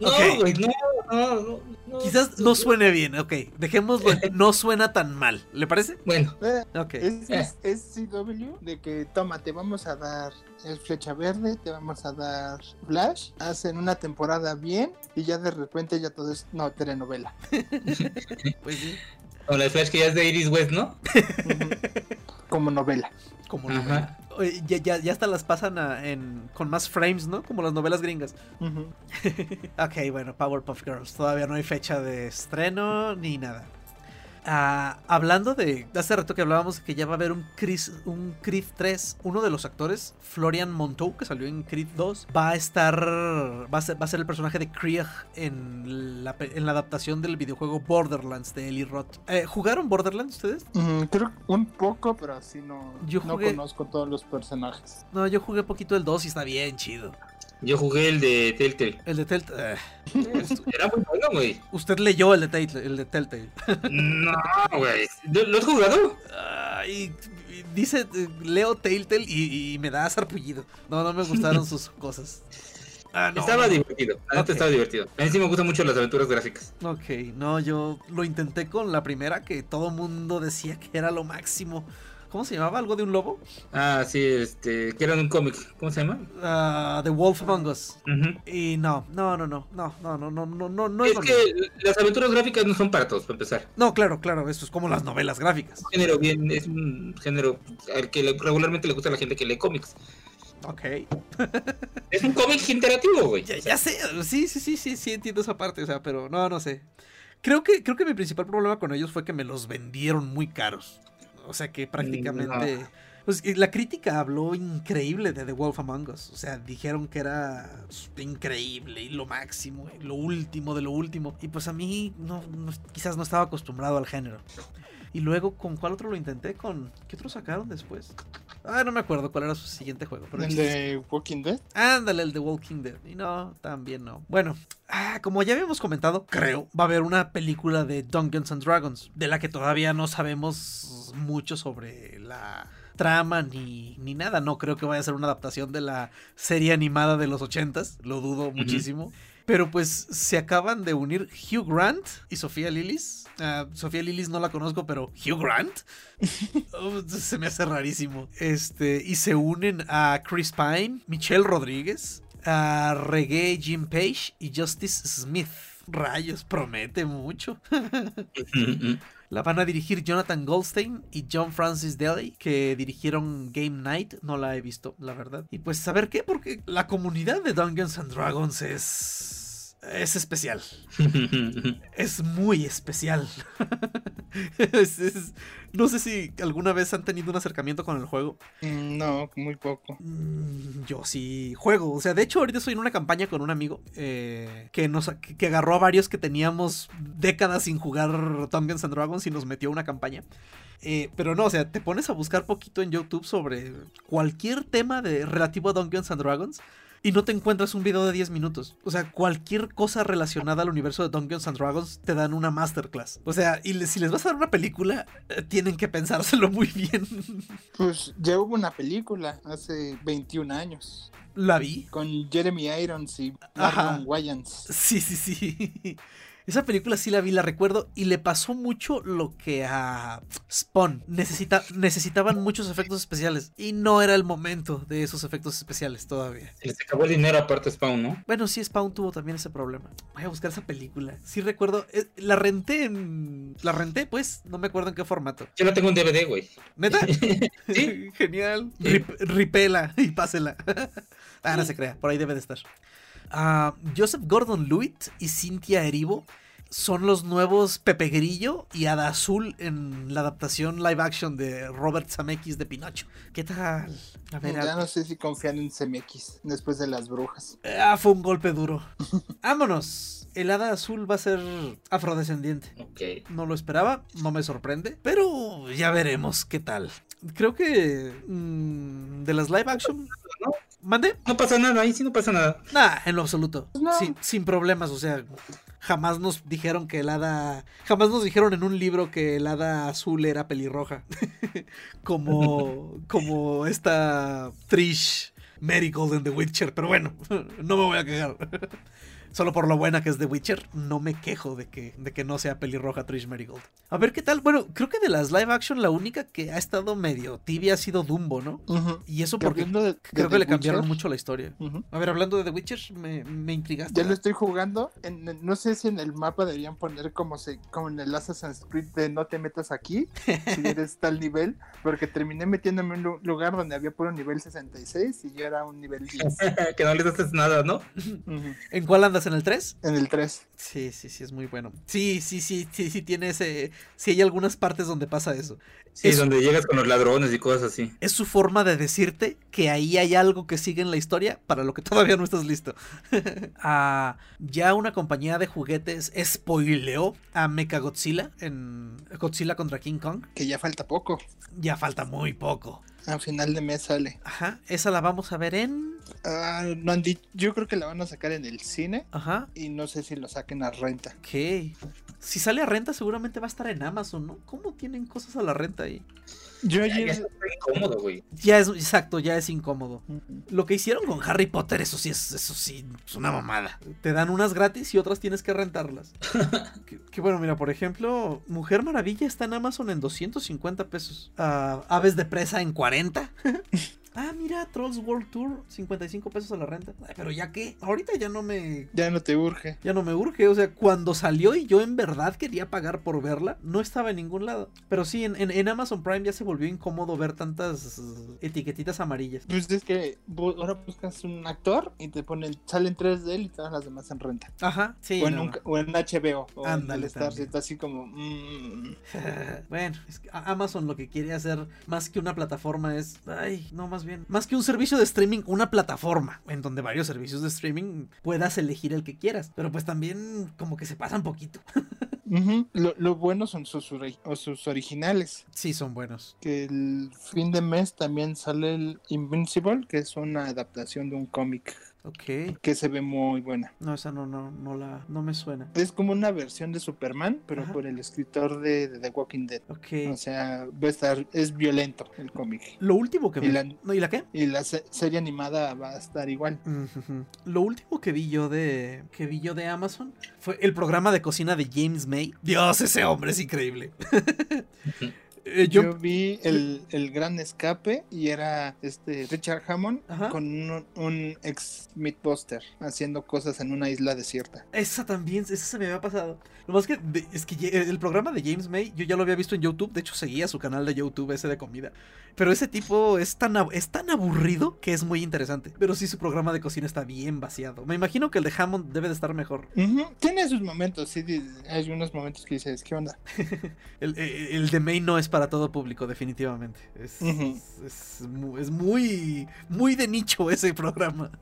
No, Ok. güey, no, no, no, no. quizás no suene bien, ok, dejémoslo, no suena tan mal, ¿le parece? Bueno, Eh, Ok. Es, es, es CW de que toma, te vamos a dar el flecha verde, te vamos a dar Flash, hacen una temporada bien y ya de repente ya todo es no telenovela. Pues sí, con la Flash que ya es de Iris West, ¿no? Como novela. como novela. Ya, ya, ya hasta las pasan a- en, con más frames, ¿no? Como las novelas gringas. Ujú. Ok, bueno, Powerpuff Girls. Todavía no hay fecha de estreno ni nada. Hablando de. Hace rato que hablábamos que ya va a haber un, Chris, un Creed 3. Uno de los actores, Florian Montoux, que salió en Creed 2, va a estar. Va a ser, va a ser el personaje de Krieg en la, en la adaptación del videojuego Borderlands de Eli Roth. Eh, ¿Jugaron Borderlands ustedes? Mm, creo un poco, pero así no, Yo no jugué- conozco todos los personajes. No, yo jugué poquito el 2 y está bien chido. Yo jugué el de Telltale. El de Telltale. eh, Era muy bueno, güey. usted leyó el de Telltale. El de Telltale. No, güey. ¿Lo has jugado? Ay, dice, leo Telltale y, y me da sarpullido. No, no me gustaron sus cosas. Ah, no, estaba divertido. La neta Ok. estaba divertido. A mí sí me gustan mucho las aventuras gráficas. Ok, no, yo lo intenté con la primera que todo mundo decía que era lo máximo. ¿Cómo se llamaba? ¿Algo de un lobo? Ah, sí, este, que era un cómic. ¿Cómo se llama? Ah, The Wolf Among Us. Ujú. Y no, no, no, no, no, no, no, no, no, no, no es Es que las aventuras gráficas no son para todos, para empezar. No, claro, claro, eso es como las novelas gráficas. Un género bien, es un género al que regularmente le gusta a la gente que lee cómics. Ok. Es un cómic interactivo, güey. Ya, ya sé, sí, sí, sí, sí, sí entiendo esa parte, o sea, pero no, no sé. Creo que, creo que mi principal problema con ellos fue que me los vendieron muy caros. O sea que prácticamente. Pues la crítica habló increíble de The Wolf Among Us. O sea, dijeron que era increíble y lo máximo, y lo último de lo último. Y pues a mí no, no- quizás no estaba acostumbrado al género. Y luego, ¿con cuál otro lo intenté? ¿Con qué otro sacaron después? Ah, no me acuerdo cuál era su siguiente juego. Pero el de Walking Dead. Ándale, el de Walking Dead. Y no, también no. Bueno, ah, como ya habíamos comentado, creo, va a haber una película de Dungeons and Dragons, de la que todavía no sabemos mucho sobre la trama ni, ni nada. No creo que vaya a ser una adaptación de la serie animada de los ochentas, lo dudo muchísimo. Pero pues se acaban de unir Hugh Grant y Sofía Lillis. Ah, Sofía Lillis no la conozco, pero Hugh Grant. Oh, se me hace rarísimo. Este, y se unen a Chris Pine, Michelle Rodríguez, a Reggae Jim Page y Justice Smith. Rayos, promete mucho. La van a dirigir Jonathan Goldstein y John Francis Daly, que dirigieron Game Night. No la he visto, la verdad. Y pues, ¿saber qué? Porque la comunidad de Dungeons and Dragons es. Es especial. Es muy especial. Es- es- no sé si alguna vez han tenido un acercamiento con el juego. Mm, No, muy poco. Mm, Yo sí juego. O sea, de hecho, ahorita estoy en una campaña con un amigo eh, que nos que, que agarró a varios que teníamos décadas sin jugar Dungeons and Dragons y nos metió a una campaña. Eh, pero no, o sea, te pones a buscar poquito en YouTube sobre cualquier tema de relativo a Dungeons and Dragons. Y no te encuentras un video de 10 minutos. O sea, cualquier cosa relacionada al universo de Dungeons and Dragons te dan una masterclass. O sea, y le- si les vas a dar una película, eh, tienen que pensárselo muy bien. Pues ya hubo una película hace 21 años La vi. con Jeremy Irons y. Marlon Wayans. Sí, sí, sí. Esa película sí la vi, la recuerdo, y le pasó mucho lo que a Spawn. Necesita, necesitaban muchos efectos especiales, y no era el momento de esos efectos especiales todavía. Se les acabó el dinero aparte Spawn, ¿no? Bueno, sí, Spawn tuvo también ese problema. Voy a buscar esa película. Sí recuerdo, eh, la renté en... La renté, pues, no me acuerdo en qué formato. Yo la tengo en DVD, güey. ¿Neta? Sí. Genial. Rip- ripela y pásela. ah, no se crea, por ahí debe de estar. Ah, Joseph Gordon-Levitt y Cynthia Erivo son los nuevos Pepe Grillo y Ada Azul en la adaptación live action de Robert Zemeckis de Pinocho. ¿Qué tal? A ver, Ya a- no sé si confían en CMX después de las brujas. ah, fue un golpe duro. Vámonos. El Hada Azul va a ser afrodescendiente. Ok. No lo esperaba, no me sorprende, pero ya veremos qué tal. Creo que mm, de las live action, ¿No? ¿Mande? No pasa nada, ahí sí no pasa nada. Nah, en lo absoluto. No. Sin, sin problemas, o sea, jamás nos dijeron que el hada. Jamás nos dijeron en un libro que el hada azul era pelirroja. como. como esta Trish Marigold en The Witcher. Pero bueno, no me voy a quejar. Solo por lo buena que es The Witcher, no me quejo de que, de que no sea pelirroja Trish Marigold. A ver qué tal. Bueno, creo que de las live action la única que ha estado medio tibia ha sido Dumbo, ¿no? Y eso Que porque de- de creo que The le cambiaron Witcher, mucho la historia. A ver, hablando de The Witcher, me, me intrigaste. Ya lo estoy jugando. En- en- no sé si en el mapa deberían poner como, se, como en el Assassin's Creed de no te metas aquí, si eres tal nivel, porque terminé metiéndome en un lu- lugar donde había puro nivel 66 y yo era un nivel 10. que no les haces nada, ¿no? ¿En cuál andas? ¿En el 3? En el 3. Sí, sí, sí, es muy bueno. Sí, sí, sí, sí, sí, tiene ese... Sí hay algunas partes donde pasa eso. Sí, Es- donde llegas con los ladrones y cosas así. Es su forma de decirte que ahí hay algo que sigue en la historia para lo que todavía no estás listo. Ah, ya una compañía de juguetes spoileó a Mechagodzilla en Godzilla contra King Kong. Que ya falta poco. Ya falta muy poco. A final de mes sale. Ajá, esa la vamos a ver en... No han dicho- yo creo que la van a sacar en el cine Ajá, y no sé si lo saquen a renta. ok. Si sale a renta seguramente va a estar en Amazon, ¿no? ¿Cómo tienen cosas a la renta ahí? Yo Ya, está incómodo, güey. Ya es, exacto, ya es incómodo. Lo que hicieron con Harry Potter, eso sí es, eso sí, es una mamada. Te dan unas gratis y otras tienes que rentarlas. que, que bueno, mira, por ejemplo, Mujer Maravilla está en Amazon en 250 pesos. Ah, Aves de presa en 40. ah, mira, Trolls World Tour, 55 pesos a la renta. Ay, pero ya que, ahorita ya no me Ya no te urge. ya no me urge, o sea, cuando salió y yo en verdad quería pagar por verla, no estaba en ningún lado. Pero sí, en, en- en Amazon Prime ya se volvió incómodo ver tantas etiquetitas amarillas. Pues es que ahora buscas un actor y te ponen, salen tres de él y todas las demás en renta. Ajá, sí. o, en no, un no. o en HBO. O Ándale, en Star, está así como... mm, bueno, es que a- Amazon lo que quiere hacer más que una plataforma es, ay, no, más bien, más que un servicio de streaming, una plataforma en donde varios servicios de streaming puedas elegir el que quieras. Pero pues también como que se pasan poquito. ujú. lo, lo bueno son sus, o sus originales. sí, son buenos. Que el fin de mes también sale el Invincible, que es una adaptación de un cómic Ok. que se ve muy buena. No, esa no, no, no la, no me suena. Es como una versión de Superman, pero Ajá. por el escritor de, de The Walking Dead. Ok. O sea, va a estar, es violento el cómic. Lo último que Y vi. la- No, ¿Y la qué? Y la se- serie animada va a estar igual. Lo último que vi yo de que vi yo de Amazon fue el programa de cocina de James May. Dios, ese hombre es increíble. Eh, Yo, yo, vi el, el gran escape y era este Richard Hammond Ajá. con un, un ex Mythbuster haciendo cosas en una isla desierta. esa también, esa se me había pasado. Lo más que de- es que el programa de James May yo ya lo había visto en YouTube, de hecho seguía su canal de YouTube ese de comida. Pero ese tipo es tan es tan aburrido que es muy interesante. Pero sí su programa de cocina está bien vaciado. Me imagino que el de Hammond debe de estar mejor. Tiene sus momentos, sí, hay unos momentos que dices, ¿qué onda? El, el- el de May no es para todo público, definitivamente. Es, es, mu- es muy, muy de nicho ese programa.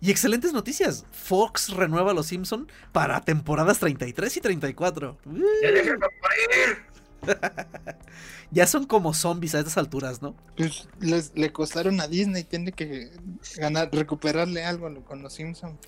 Y excelentes noticias. Fox renueva a Los Simpson para temporadas 33 y 34. ¡Ya morir! ya son como zombies a estas alturas, ¿no? Pues les, le costaron a Disney, tiene que ganar, recuperarle algo con los Simpsons.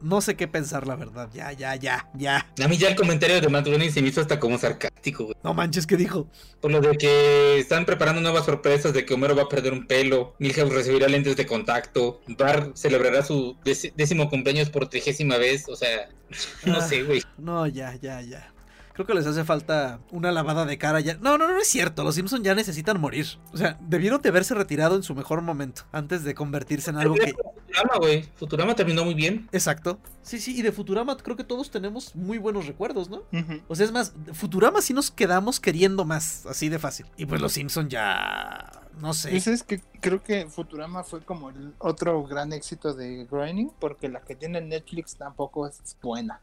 No sé qué pensar, la verdad. Ya, ya, ya, ya. A mí ya el comentario de Matt Groening se me hizo hasta como sarcástico, güey. No manches, ¿qué dijo? Por lo de que están preparando nuevas sorpresas de que Homero va a perder un pelo, Milhouse recibirá lentes de contacto, Bar celebrará su décimo cumpleaños por trigésima vez, o sea, no sé, güey. No, ya, ya, ya. Creo que les hace falta una lavada de cara ya. No, no, no es cierto. Los Simpsons ya necesitan morir. O sea, debieron de haberse retirado en su mejor momento. Antes de convertirse en algo que. Futurama, güey. Futurama terminó muy bien. Exacto. Sí, sí. Y de Futurama creo que todos tenemos muy buenos recuerdos, ¿no? O sea, es más, Futurama sí nos quedamos queriendo más. Así de fácil. Y pues los Simpsons ya. No sé. Pues es que creo que Futurama fue como el otro gran éxito de Groening, porque la que tiene Netflix tampoco es buena.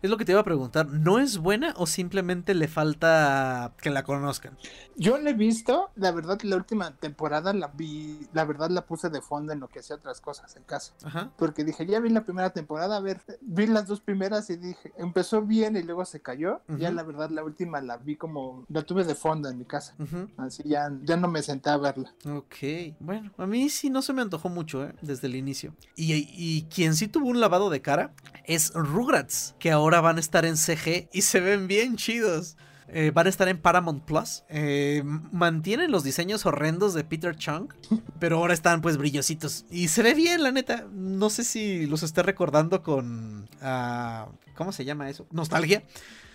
Es lo que te iba a preguntar. ¿No es buena o simplemente le falta que la conozcan? Yo la he visto. La verdad, la última temporada la vi. La verdad, la puse de fondo en lo que hacía otras cosas en casa. Ajá. Porque dije, ya vi la primera temporada. A ver, vi las dos primeras y dije, empezó bien y luego se cayó. Ya la verdad, la última la vi como. La tuve de fondo en mi casa. Así ya, ya no me senté a verla. Ok. Bueno, a mí sí no se me antojó mucho, ¿eh? Desde el inicio. Y, y quien sí tuvo un lavado de cara es Rugrats, que ahora ahora van a estar en CG y se ven bien chidos. Eh, van a estar en Paramount Plus. Eh, mantienen los diseños horrendos de Peter Chung, pero ahora están pues brillositos. Y se ve bien, la neta. No sé si los esté recordando con... Uh, ¿Cómo se llama eso? Nostalgia.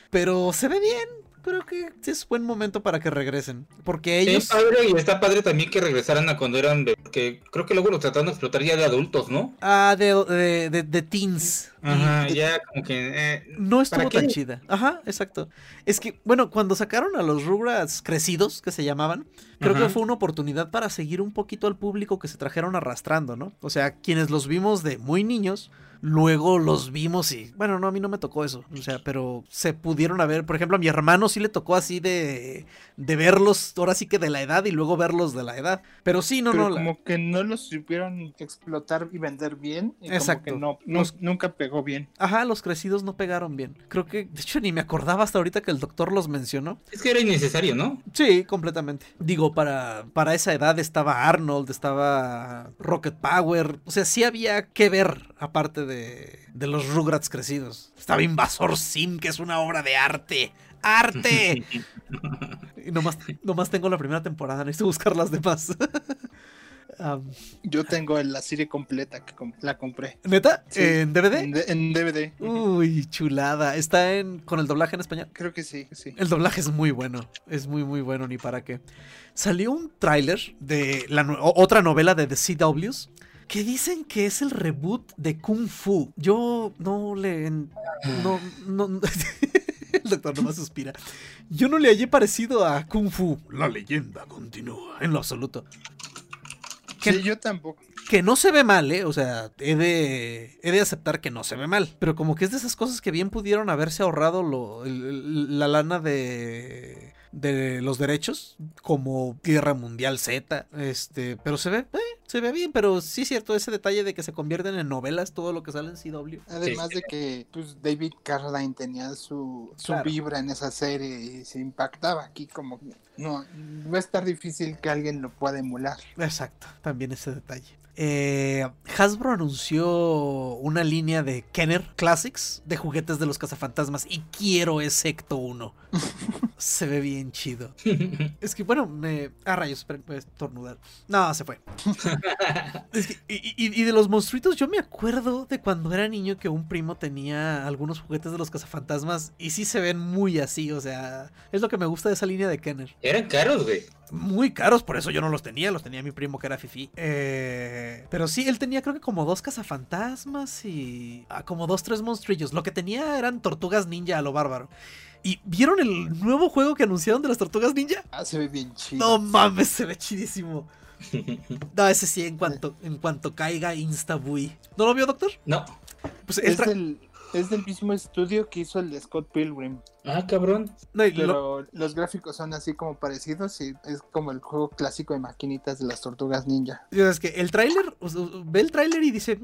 Pero se ve bien creo que es buen momento para que regresen. Porque ellos. Padre y está padre también que regresaran a cuando eran. Porque creo que luego los trataron de explotar ya de adultos, ¿no? Ah, de, de, de, teens. Ajá, ya como que. Eh, no estuvo tan chida. Ajá, exacto. Es que, bueno, cuando sacaron a los Rugrats crecidos, que se llamaban, creo que fue una oportunidad para seguir un poquito al público que se trajeron arrastrando, ¿no? O sea, quienes los vimos de muy niños luego los vimos y, bueno, no, a mí no me tocó eso, o sea, pero se pudieron haber, por ejemplo, a mi hermano sí le tocó así de, de verlos, ahora sí que de la edad y luego verlos de la edad, pero sí, no, no. Como que no los supieron explotar y vender bien, Exacto. Como que no, nunca pegó bien. Ajá, los crecidos no pegaron bien. Creo que, de hecho, ni me acordaba hasta ahorita que el doctor los mencionó. Es que era innecesario, ¿no? Sí, completamente. Digo, para, para esa edad estaba Arnold, estaba Rocket Power, o sea, sí había que ver aparte de de, los Rugrats crecidos. Estaba Invasor Sim, que es una obra de arte. ¡Arte! y nomás, nomás tengo la primera temporada, necesito buscar las demás. Yo tengo la serie completa que la compré. ¿Neta? ¿En DVD? En, DVD. Uy, chulada. ¿Está en, con el doblaje en español? Creo que sí, sí. El doblaje es muy bueno. Es muy, muy bueno, ni para qué. Salió un tráiler de la otra novela de The CWs que dicen que es el reboot de Kung Fu. Yo no le... No, no, el doctor nomás suspira. Yo no le hallé parecido a Kung Fu. La leyenda continúa, en lo absoluto. Que, sí, yo tampoco. Que no se ve mal, ¿eh? O sea, he de, he de aceptar que no se ve mal. Pero como que es de esas cosas que bien pudieron haberse ahorrado lo, la lana de de los derechos como Guerra Mundial Z, este, pero se ve, eh, se ve bien, pero sí es cierto ese detalle de que se convierten en novelas todo lo que sale en CW. Además de que pues David Carradine tenía su, su vibra en esa serie y se impactaba aquí como no va a estar difícil que alguien lo pueda emular. Exacto, también ese detalle. Eh, Hasbro anunció una línea de Kenner Classics de juguetes de los cazafantasmas y quiero ese Ecto 1. se ve bien chido. es que bueno, me. Ah, rayos, estornudar. No, se fue. y, de los monstruitos, yo me acuerdo de cuando era niño que un primo tenía algunos juguetes de los cazafantasmas y sí se ven muy así, o sea, es lo que me gusta de esa línea de Kenner. Eran caros, güey muy caros, por eso yo no los tenía, los tenía mi primo que era Fifi. Eh, pero sí, él tenía creo que como dos cazafantasmas y ah, como dos, tres monstrillos. Lo que tenía eran tortugas ninja a lo bárbaro. ¿Y vieron el nuevo juego que anunciaron de las tortugas ninja? Ah, se ve bien chido. No mames, se ve chidísimo. No, ese sí, en cuanto, en cuanto caiga Instabui. ¿No lo vio, doctor? No. Pues es, del, es del mismo estudio que hizo el de Scott Pilgrim. Ah, cabrón. Pero los gráficos son así como parecidos y es como el juego clásico de maquinitas de las tortugas ninja. Es que el tráiler, ve el tráiler y dice,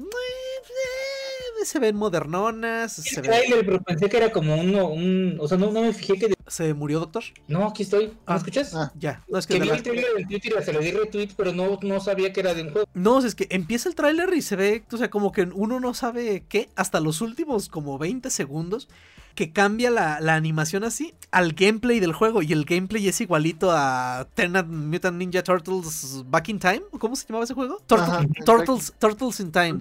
se ven modernonas. El tráiler, pero pensé que era como uno, un, o sea, no, no me fijé que ¿Se murió, doctor? No, aquí estoy. ¿Me Ah. escuchas? Ah, Ya, no es que Que vi el trailer en Twitter y se le di retweet, pero no, no sabía que era de un juego. No, es que empieza el tráiler y se ve, o sea, como que uno no sabe qué, hasta los últimos como 20 segundos, que cambia la, la animación así al gameplay del juego. Y el gameplay es igualito a Teenage Mutant Ninja Turtles Back in Time. ¿o ¿Cómo se llamaba ese juego? Turtle- Ajá, Turtles, Turtles in Time.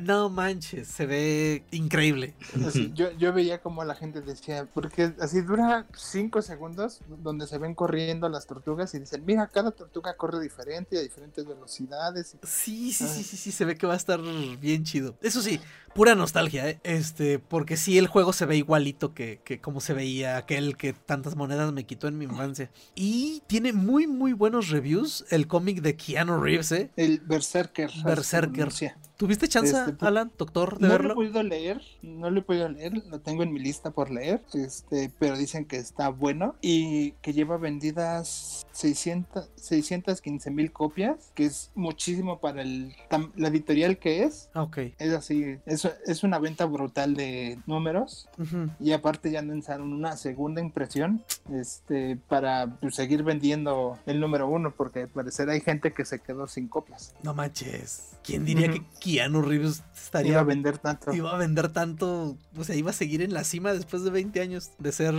No manches, se ve increíble. Así, yo, yo veía como la gente decía, porque así dura 5 segundos donde se ven corriendo las tortugas y dicen, mira, cada tortuga corre diferente y a diferentes velocidades. Sí, sí, sí, sí, sí, se ve que va a estar bien chido. Eso sí, pura nostalgia, ¿eh? Este, porque sí, el juego se ve igualito que, que como se veía aquel que tantas monedas me quitó en mi infancia. Y tiene muy, muy buenos reviews el cómic de Keanu Reeves, ¿eh? El Berserker. Berserker. ¿Tuviste chance, Este, pu- Alan, doctor, de No lo he verlo? podido leer, no lo he podido leer, lo tengo en mi lista por leer, este, pero dicen que está bueno y que lleva vendidas 600, 615 mil copias, que es muchísimo para el, tam- la editorial que es. Ah, ok. Es así, es, es una venta brutal de números Ujú. y aparte ya lanzaron una segunda impresión este, para pues, seguir vendiendo el número uno porque al parecer hay gente que se quedó sin copias. No manches. ¿Quién diría Ujú. que Keanu Reeves estaría Iba a vender tanto. iba a vender tanto, o sea, iba a seguir en la cima después de 20 años de ser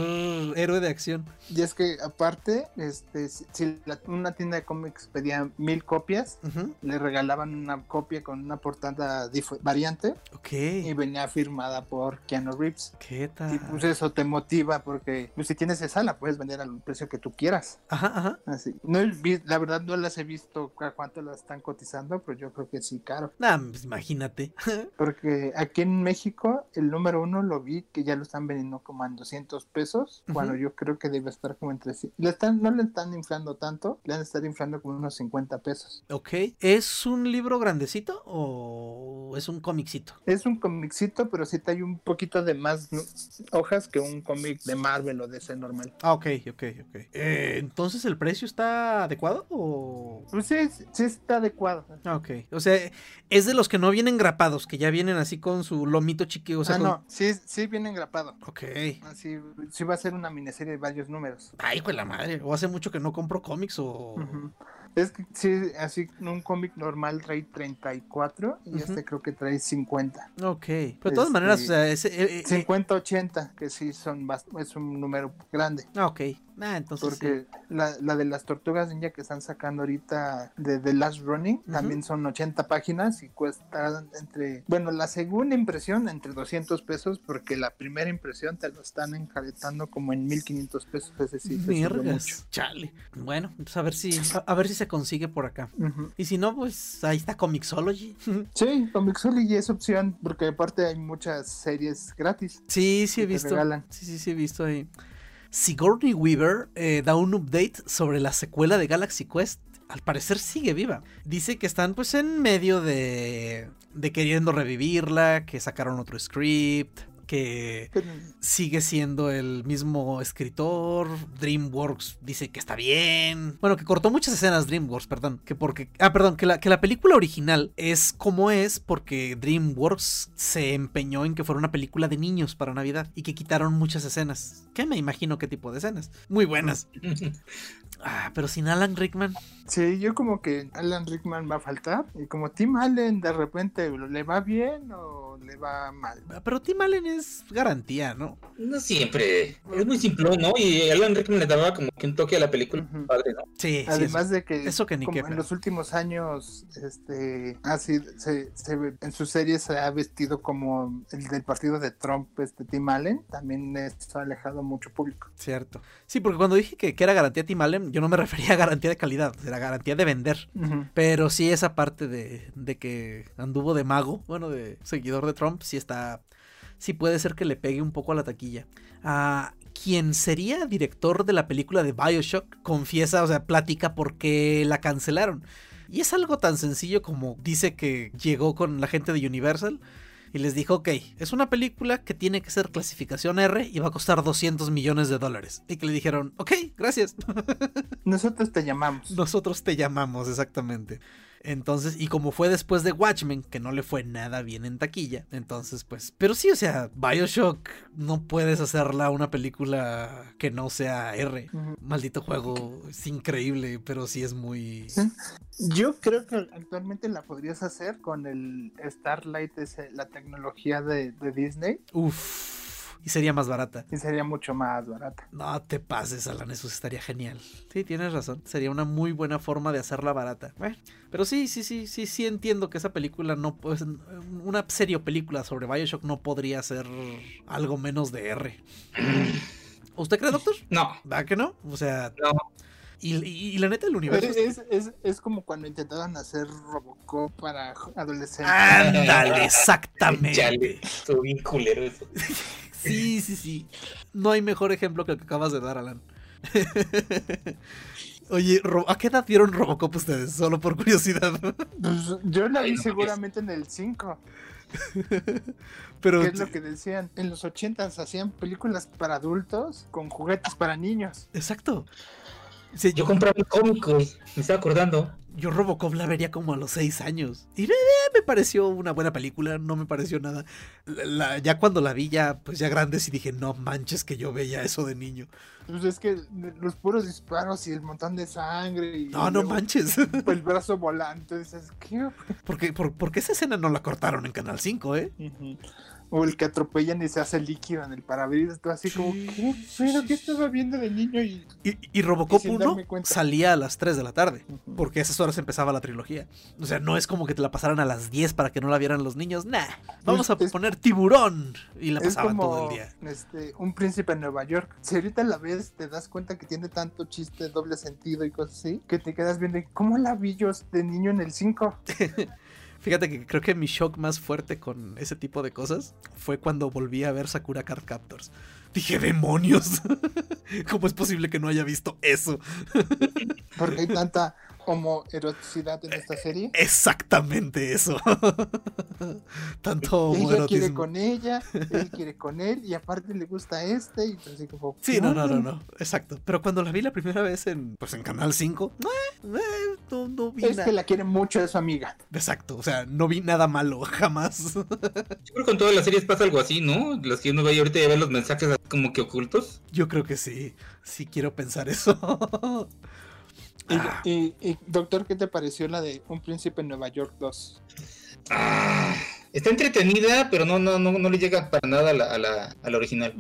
héroe de acción. Y es que aparte, este, si la- una tienda de cómics pedía mil copias, Ujú. le regalaban una copia con una portada variante Ok. y venía firmada por Keanu Reeves. ¿Qué tal? Y pues eso te motiva porque pues, si tienes esa la puedes vender al precio que tú quieras. Ajá, ajá. Así. No la verdad no las he visto a cuánto las están cotizando, pero yo creo que sí caro. Nah, pues imagínate. Porque aquí en México el número uno lo vi que ya lo están vendiendo como en 200 pesos, cuando yo creo que debe estar como entre... Le están, no le están inflando tanto, le han estar inflando como unos 50 pesos. ok. ¿Es un libro grandecito o es un cómicito? Es un comicito, pero sí trae un poquito de más hojas que un cómic de Marvel o de ese normal. Ah, ok, ok, ok. Eh, Entonces, ¿el precio está adecuado o...? Pues sí, sí sí está adecuado. Ah, ok. O sea, es de los que no vienen grapados, que ya vienen así con su lomito chiqui, o sea, ah, con- no, sí, sí viene engrapado. Ok. Así, sí va a ser una miniserie de varios números. Ay, pues la madre. O hace mucho que no compro cómics o... Ujú. Es que sí, así un cómic normal trae 34 y Ujú. este creo que trae 50. Ok. Pero de todas Este, maneras, o sea, eh, eh, 50, 80, que sí son es un número grande. Ah, ok. Ah, entonces sí. Porque la, la de las tortugas ninja que están sacando ahorita de The Last Running también son 80 páginas y cuesta entre, bueno, la segunda impresión entre 200 pesos porque la primera impresión te lo están enjaretando como en 1500 pesos, es decir, mucho. Chale. Bueno, entonces a ver si a, a ver si se consigue por acá. Y si no, pues ahí está Comixology. Sí, Comixology es opción porque aparte hay muchas series gratis. sí, sí he visto. regalan. Sí, sí, sí he visto ahí. Sigourney Weaver eh, da un update sobre la secuela de Galaxy Quest. Al parecer sigue viva. Dice que están pues en medio de, de queriendo revivirla, que sacaron otro script, que sigue siendo el mismo escritor. DreamWorks dice que está bien. Bueno, que cortó muchas escenas DreamWorks, perdón. Que porque. Ah, perdón, que la, que la película original es como es porque DreamWorks se empeñó en que fuera una película de niños para Navidad y que quitaron muchas escenas. Que me imagino qué tipo de escenas. Muy buenas. Ah, pero sin Alan Rickman. Sí, yo como que Alan Rickman va a faltar y como Tim Allen de repente le va bien o le va mal. Pero Tim Allen es garantía, ¿no? No siempre. Es muy simple, ¿no? Y Alan Rickman le daba como que un toque a la película. Ujú. Padre, ¿no? Sí, sí. Además de que, eso que ni como en los últimos años, este, así se, se ve- en sus series se ha vestido como el del partido de Trump, este Tim Allen, también esto ha alejado mucho público. Cierto. Sí, porque cuando dije que, que era garantía Tim Allen, yo no me refería a garantía de calidad, era garantía de vender. Pero sí esa parte de, de que anduvo de mago, bueno, de seguidor de Trump, sí está... Sí puede ser que le pegue un poco a la taquilla. Ah, quien sería director de la película de Bioshock confiesa, o sea, platica por qué la cancelaron. Y es algo tan sencillo como dice que llegó con la gente de Universal y les dijo, ok, es una película que tiene que ser clasificación R y va a costar 200 millones de dólares. Y que le dijeron, ok, gracias. Nosotros te llamamos. Nosotros te llamamos, exactamente. Entonces, y como fue después de Watchmen, que no le fue nada bien en taquilla, entonces pues, pero sí, o sea, Bioshock no puedes hacerla una película que no sea R. Maldito juego, es increíble, pero sí es muy... Yo creo que actualmente la podrías hacer con el Starlight, ese, la tecnología de, de Disney, Uf. Y sería más barata. y sería mucho más barata. No te pases, Alan, eso estaría genial. Sí, tienes razón. Sería una muy buena forma de hacerla barata. Bueno, pero sí, sí, sí, sí, sí entiendo que esa película no pues, una serie o película sobre Bioshock no podría ser algo menos de R. ¿Usted cree, doctor? No, ¿Va que no? O sea, no. Y, y- y la neta el universo. Es, es, es, es como cuando intentaron hacer Robocop para adolescentes. Ándale, exactamente. Chale, estuvo bien culero eso. Sí, sí, sí. No hay mejor ejemplo que el que acabas de dar, Alan. Oye, ¿a qué edad vieron Robocop ustedes? Solo por curiosidad. Pues, yo la Ay, vi no, seguramente en el 5, Pero que es lo que decían. En los 80 hacían películas para adultos con juguetes para niños. Exacto. Sí, Yo yo, compraba el cómic, güey. Me estaba acordando. yo Robocop la vería como a los 6 años. Y me, me pareció una buena película, no me pareció nada. La- la- ya cuando la vi ya, pues ya grande, sí dije, no manches que yo veía eso de niño. Pues es que los puros disparos y el montón de sangre y No, no manches. el brazo volante, dices, ¿qué? porque, por, porque esa escena no la cortaron en Canal 5, ¿eh? Ujú. O el que atropellan y se hace líquido en el parabrisas, todo así como, ¿qué? Pero ¿qué estaba viendo de niño? Y... Y, y Robocop Y sin 1 darme cuenta. salía a las 3 de la tarde. Porque a esas horas empezaba la trilogía. O sea, no es como que te la pasaran a las 10 para que no la vieran los niños. Nah, vamos a Es- poner tiburón. Y la Es pasaban como todo el día. Este, un príncipe en Nueva York. Si ahorita la ves, te das cuenta que tiene tanto chiste, doble sentido y cosas así, que te quedas viendo, ¿cómo la vi yo de niño en el 5? Fíjate que creo que mi shock más fuerte con ese tipo de cosas fue cuando volví a ver Sakura Card Captors. Dije, demonios. ¿Cómo es posible que no haya visto eso? Porque hay tanta homoeroticidad en esta serie. Exactamente eso. Tanto Ella quiere con ella, él quiere con él, y aparte le gusta este, y así como... Sí, no, no, no, no, exacto. Pero cuando la vi la primera vez en, pues en Canal 5, eh, eh, no, no vi Es nada. que la quiere mucho de su amiga. Exacto, o sea, no vi nada malo, jamás. Yo creo que con todas las series pasa algo así, ¿no? Las que uno ve ahorita y ver los mensajes como que ocultos. Yo creo que sí, sí quiero pensar eso. Y, Ah. y- y, doctor, ¿qué te pareció la de Un Príncipe en Nueva York 2? Ah, está entretenida, pero no, no, no, no le llega para nada a la, a la, a la original.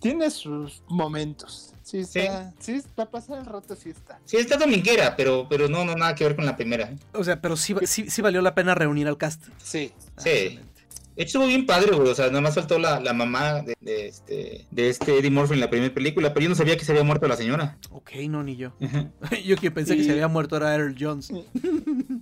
Tiene sus momentos. Sí, está, sí. para pasar el rato sí está. Sí, está dominguera, pero, pero no, no, nada que ver con la primera. O sea, pero sí, sí, sí valió la pena reunir al cast. Sí. Sí. excelente. De hecho, estuvo bien padre, güey. O sea, nada más faltó la, la mamá de, de este, de este Eddie Murphy en la primera película, pero yo no sabía que se había muerto la señora. Ok, no, ni yo. Yo que pensé que se había muerto era Earl Jones.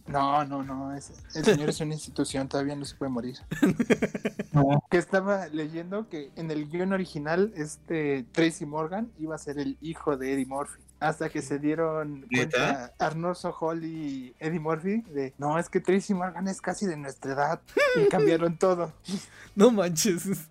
No, no, no. es- el señor es una institución, todavía no se puede morir. No. Que estaba leyendo que en el guion original, este Tracy Morgan iba a ser el hijo de Eddie Murphy. Hasta que se dieron cuenta Arnold Sohol y Eddie Murphy de no, es que Tracy Morgan es casi de nuestra edad. Y cambiaron todo. No manches.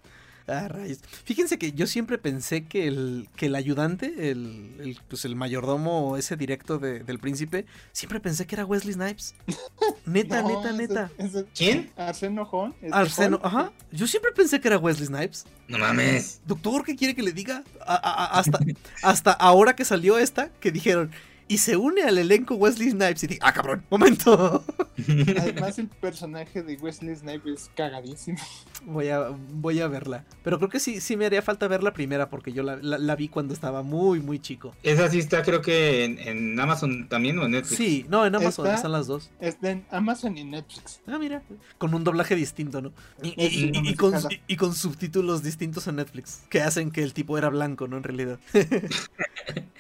Ah, rayos. Fíjense que yo siempre pensé que el, que el ayudante, el, el, pues el mayordomo, ese directo de- del príncipe, siempre pensé que era Wesley Snipes. Neta, No, neta, ese- neta. ese- ¿Quién? Arseno Hall. Arseno, Hall. ajá. Yo siempre pensé que era Wesley Snipes. No mames. Doctor, ¿qué quiere que le diga? A- a- a- hasta, hasta ahora que salió esta, que dijeron, y se une al elenco Wesley Snipes. Y dije, ah, cabrón, momento. Además, el personaje de Wesley Snipes es cagadísimo. Voy a, voy a verla. Pero creo que sí, sí me haría falta ver la primera, porque yo la, la- la vi cuando estaba muy, muy chico. Esa sí está, creo que en, en Amazon también o en Netflix. Sí, no, en Amazon Está- están las dos. Está en Amazon y Netflix. Ah, mira. Con un doblaje distinto, ¿no? Y, y- y- con, con subtítulos distintos en Netflix. Que hacen que el tipo era blanco, ¿no? En realidad.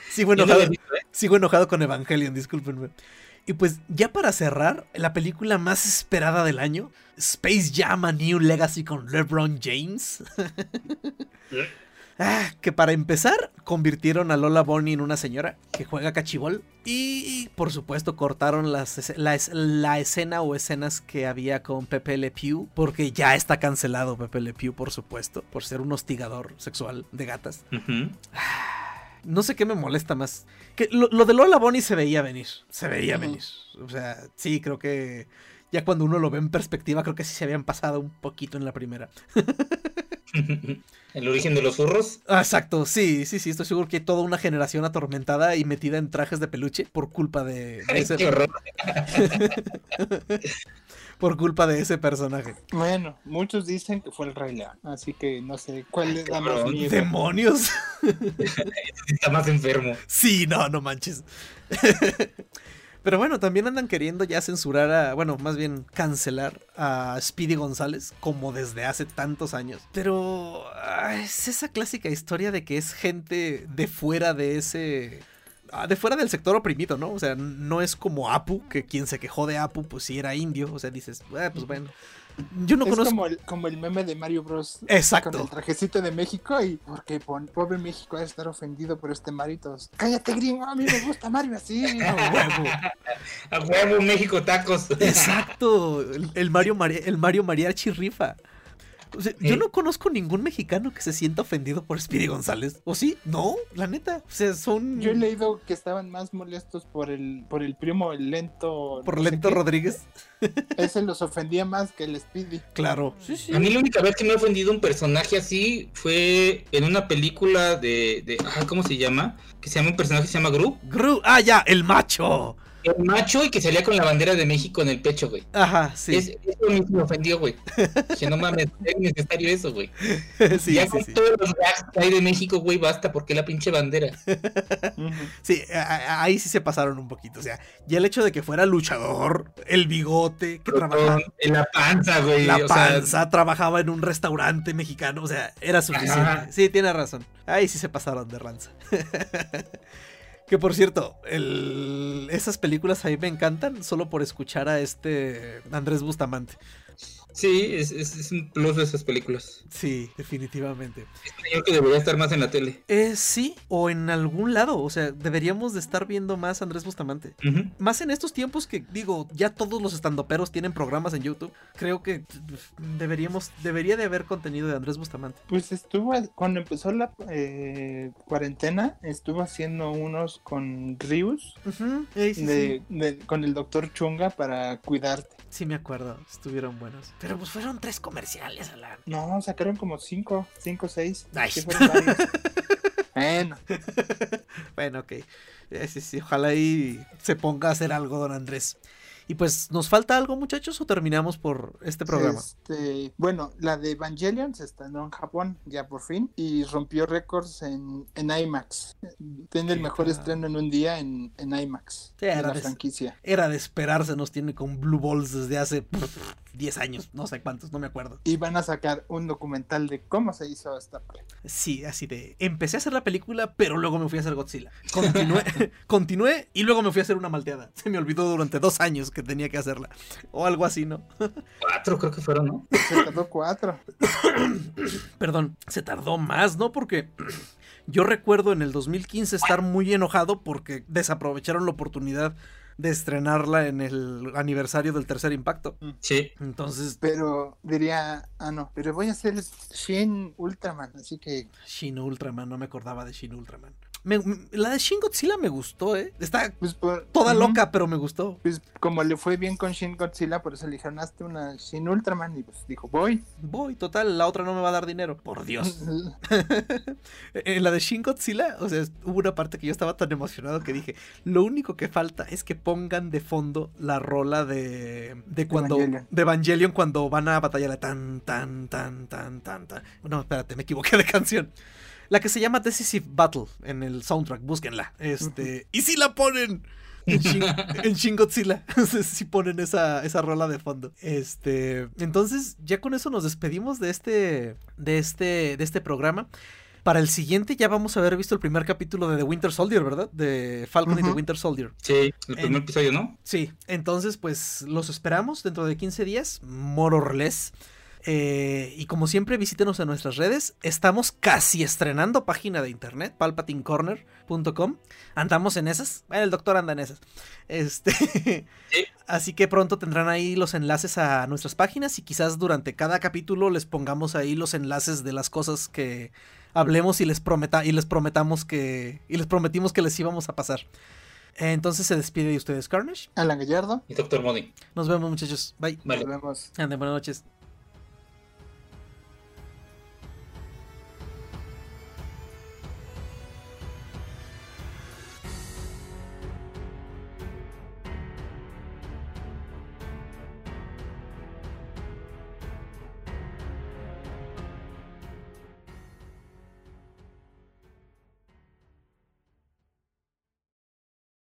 sigo, enojado, sigo enojado con Evangelion, discúlpenme. Y pues ya para cerrar, la película más esperada del año, Space Jam A New Legacy con LeBron James. Ah, que para empezar, convirtieron a Lola Bonnie en una señora que juega cachibol. Y por supuesto, cortaron las, la, la escena o escenas que había con Pepe Le Pew. Porque ya está cancelado Pepe Le Pew, por supuesto, por ser un hostigador sexual de gatas. No sé qué me molesta más. Que lo, lo de Lola Bonnie se veía venir. Se veía venir. O sea, sí, creo que ya cuando uno lo ve en perspectiva, creo que sí se habían pasado un poquito en la primera. El origen de los furros. Ah, exacto, sí, sí, sí, estoy seguro que hay toda una generación atormentada y metida en trajes de peluche por culpa de, de ese. por culpa de ese personaje. Bueno, muchos dicen que fue el Rey León, así que no sé cuál le da más miedo. ¡Demonios! Está más enfermo. Sí, no, no manches. Pero bueno, también andan queriendo ya censurar a, bueno, más bien cancelar a Speedy González como desde hace tantos años. Pero ah, es esa clásica historia de que es gente de fuera de ese... ah, De fuera del sector oprimido, ¿no? O sea, no es como Apu, que quien se quejó de Apu, pues sí era indio. O sea, dices, "Ah, pues bueno. Yo no es conozco... como el, como el meme de Mario Bros. Exacto. Con el trajecito de México y porque pon- pobre México va a estar ofendido por este todos. Cállate, gringo, a mí me gusta Mario así. A huevo. A huevo, México, tacos. Exacto, el, el Mario Mari- el Mario Mariachi rifa. O sea, yo ¿Eh? no conozco ningún mexicano que se sienta ofendido por Speedy González. ¿O sí? No, la neta. O sea, son. Yo he leído que estaban más molestos por el por el primo el lento. Por no Lento. Rodríguez. Ese los ofendía más que el Speedy. Claro. Sí, sí. A mí la única vez que me ha ofendido un personaje así fue en una película de, de ah, ¿cómo se llama? Que se llama un personaje que se llama Gru, Gru. Ah, ya, el macho. El macho y que salía con la bandera de México en el pecho, güey. Ajá, sí. Es- eso me ofendió, güey. Dije, no mames, es necesario eso, güey. sí, ya sí, con sí. todos los gags que hay de México, güey, basta, porque la pinche bandera. Sí, ahí sí se pasaron un poquito. O sea, ya el hecho de que fuera luchador, el bigote, que trabajaba. En la panza, güey. La o sea, panza, trabajaba en un restaurante mexicano, o sea, era suficiente. Ajá. Sí, tiene razón. Ahí sí se pasaron de ranza. que por cierto, esas películas a mí me encantan solo por escuchar a este Andrés Bustamante. Sí, es, es, es un plus de esas películas. Sí, definitivamente. Es un señor que debería estar más en la tele. Eh, sí, o en algún lado, o sea, deberíamos de estar viendo más a Andrés Bustamante. Ujú. Más en estos tiempos que, digo, ya todos los estandoperos tienen programas en YouTube. Creo que pf, deberíamos, debería de haber contenido de Andrés Bustamante. Pues estuvo, cuando empezó la eh, cuarentena, estuvo haciendo unos con Rius, sí. de, de- con el doctor Chunga para cuidarte. Sí, me acuerdo, estuvieron buenos. Pero pues fueron tres comerciales, Alan. No, sacaron como cinco, cinco, seis. Varios. bueno, Bueno, ok. Eh, sí, sí, ojalá ahí se ponga a hacer algo, don Andrés. Y pues, ¿nos falta algo, muchachos, o terminamos por este programa? Este, bueno, la de Evangelion se estrenó en Japón ya por fin y rompió récords en, en IMAX. Tiene el mejor estreno en un día en, en IMAX Sí, era la de- franquicia. Era de esperarse, nos tiene con Blue Balls desde hace 10 años, no sé cuántos, no me acuerdo. Y van a sacar un documental de cómo se hizo esta película. Sí, así de. Empecé a hacer la película, pero luego me fui a hacer Godzilla. Continué, continué y luego me fui a hacer una malteada. Se me olvidó durante dos años que tenía que hacerla. O algo así, ¿no? Cuatro creo que fueron, ¿no? Se tardó cuatro. Perdón, se tardó más, ¿no? Porque yo recuerdo en el 2015 estar muy enojado porque desaprovecharon la oportunidad de estrenarla en el aniversario del tercer impacto. Sí. Entonces, Pero diría, ah no, pero voy a hacer Shin Ultraman, así que Shin Ultraman, no me acordaba de Shin Ultraman. Me- la de Shin Godzilla me gustó, ¿eh? Está pues por, toda loca, pero me gustó. Pues como le fue bien con Shin Godzilla, por eso le dijeron, hazte una Shin Ultraman y pues dijo, voy. Voy, total, la otra no me va a dar dinero. Por Dios. En la de Shin Godzilla, o sea, hubo una parte que yo estaba tan emocionado que dije, lo único que falta es que pongan de fondo la rola de de cuando Evangelion. de Evangelion cuando van a batallar tan tan tan tan tan tan. No, espérate, me equivoqué de canción. La que se llama Decisive Battle en el soundtrack, búsquenla. Este, y si la ponen en Shin, en si ponen esa, esa rola de fondo. Este, entonces ya con eso nos despedimos de este, de este, de este programa. Para el siguiente ya vamos a haber visto el primer capítulo de The Winter Soldier, ¿verdad? De Falcon y The. Winter Soldier. Sí, el primer En- episodio, ¿no? Sí, entonces pues los esperamos dentro de 15 días, more or less. Eh, y como siempre, visítenos en nuestras redes. Estamos casi estrenando página de internet, palpatinecorner.com. Andamos en esas. Bueno, el doctor anda en esas. Este, Así que pronto tendrán ahí los enlaces a nuestras páginas y quizás durante cada capítulo les pongamos ahí los enlaces de las cosas que hablemos y les prometa y les prometamos que y les prometimos que les íbamos a pasar. Entonces se despide de ustedes Carnage. Alan Gallardo. Y Doctor Money. Nos vemos muchachos. Bye. Vale. Nos vemos. Anden, buenas noches.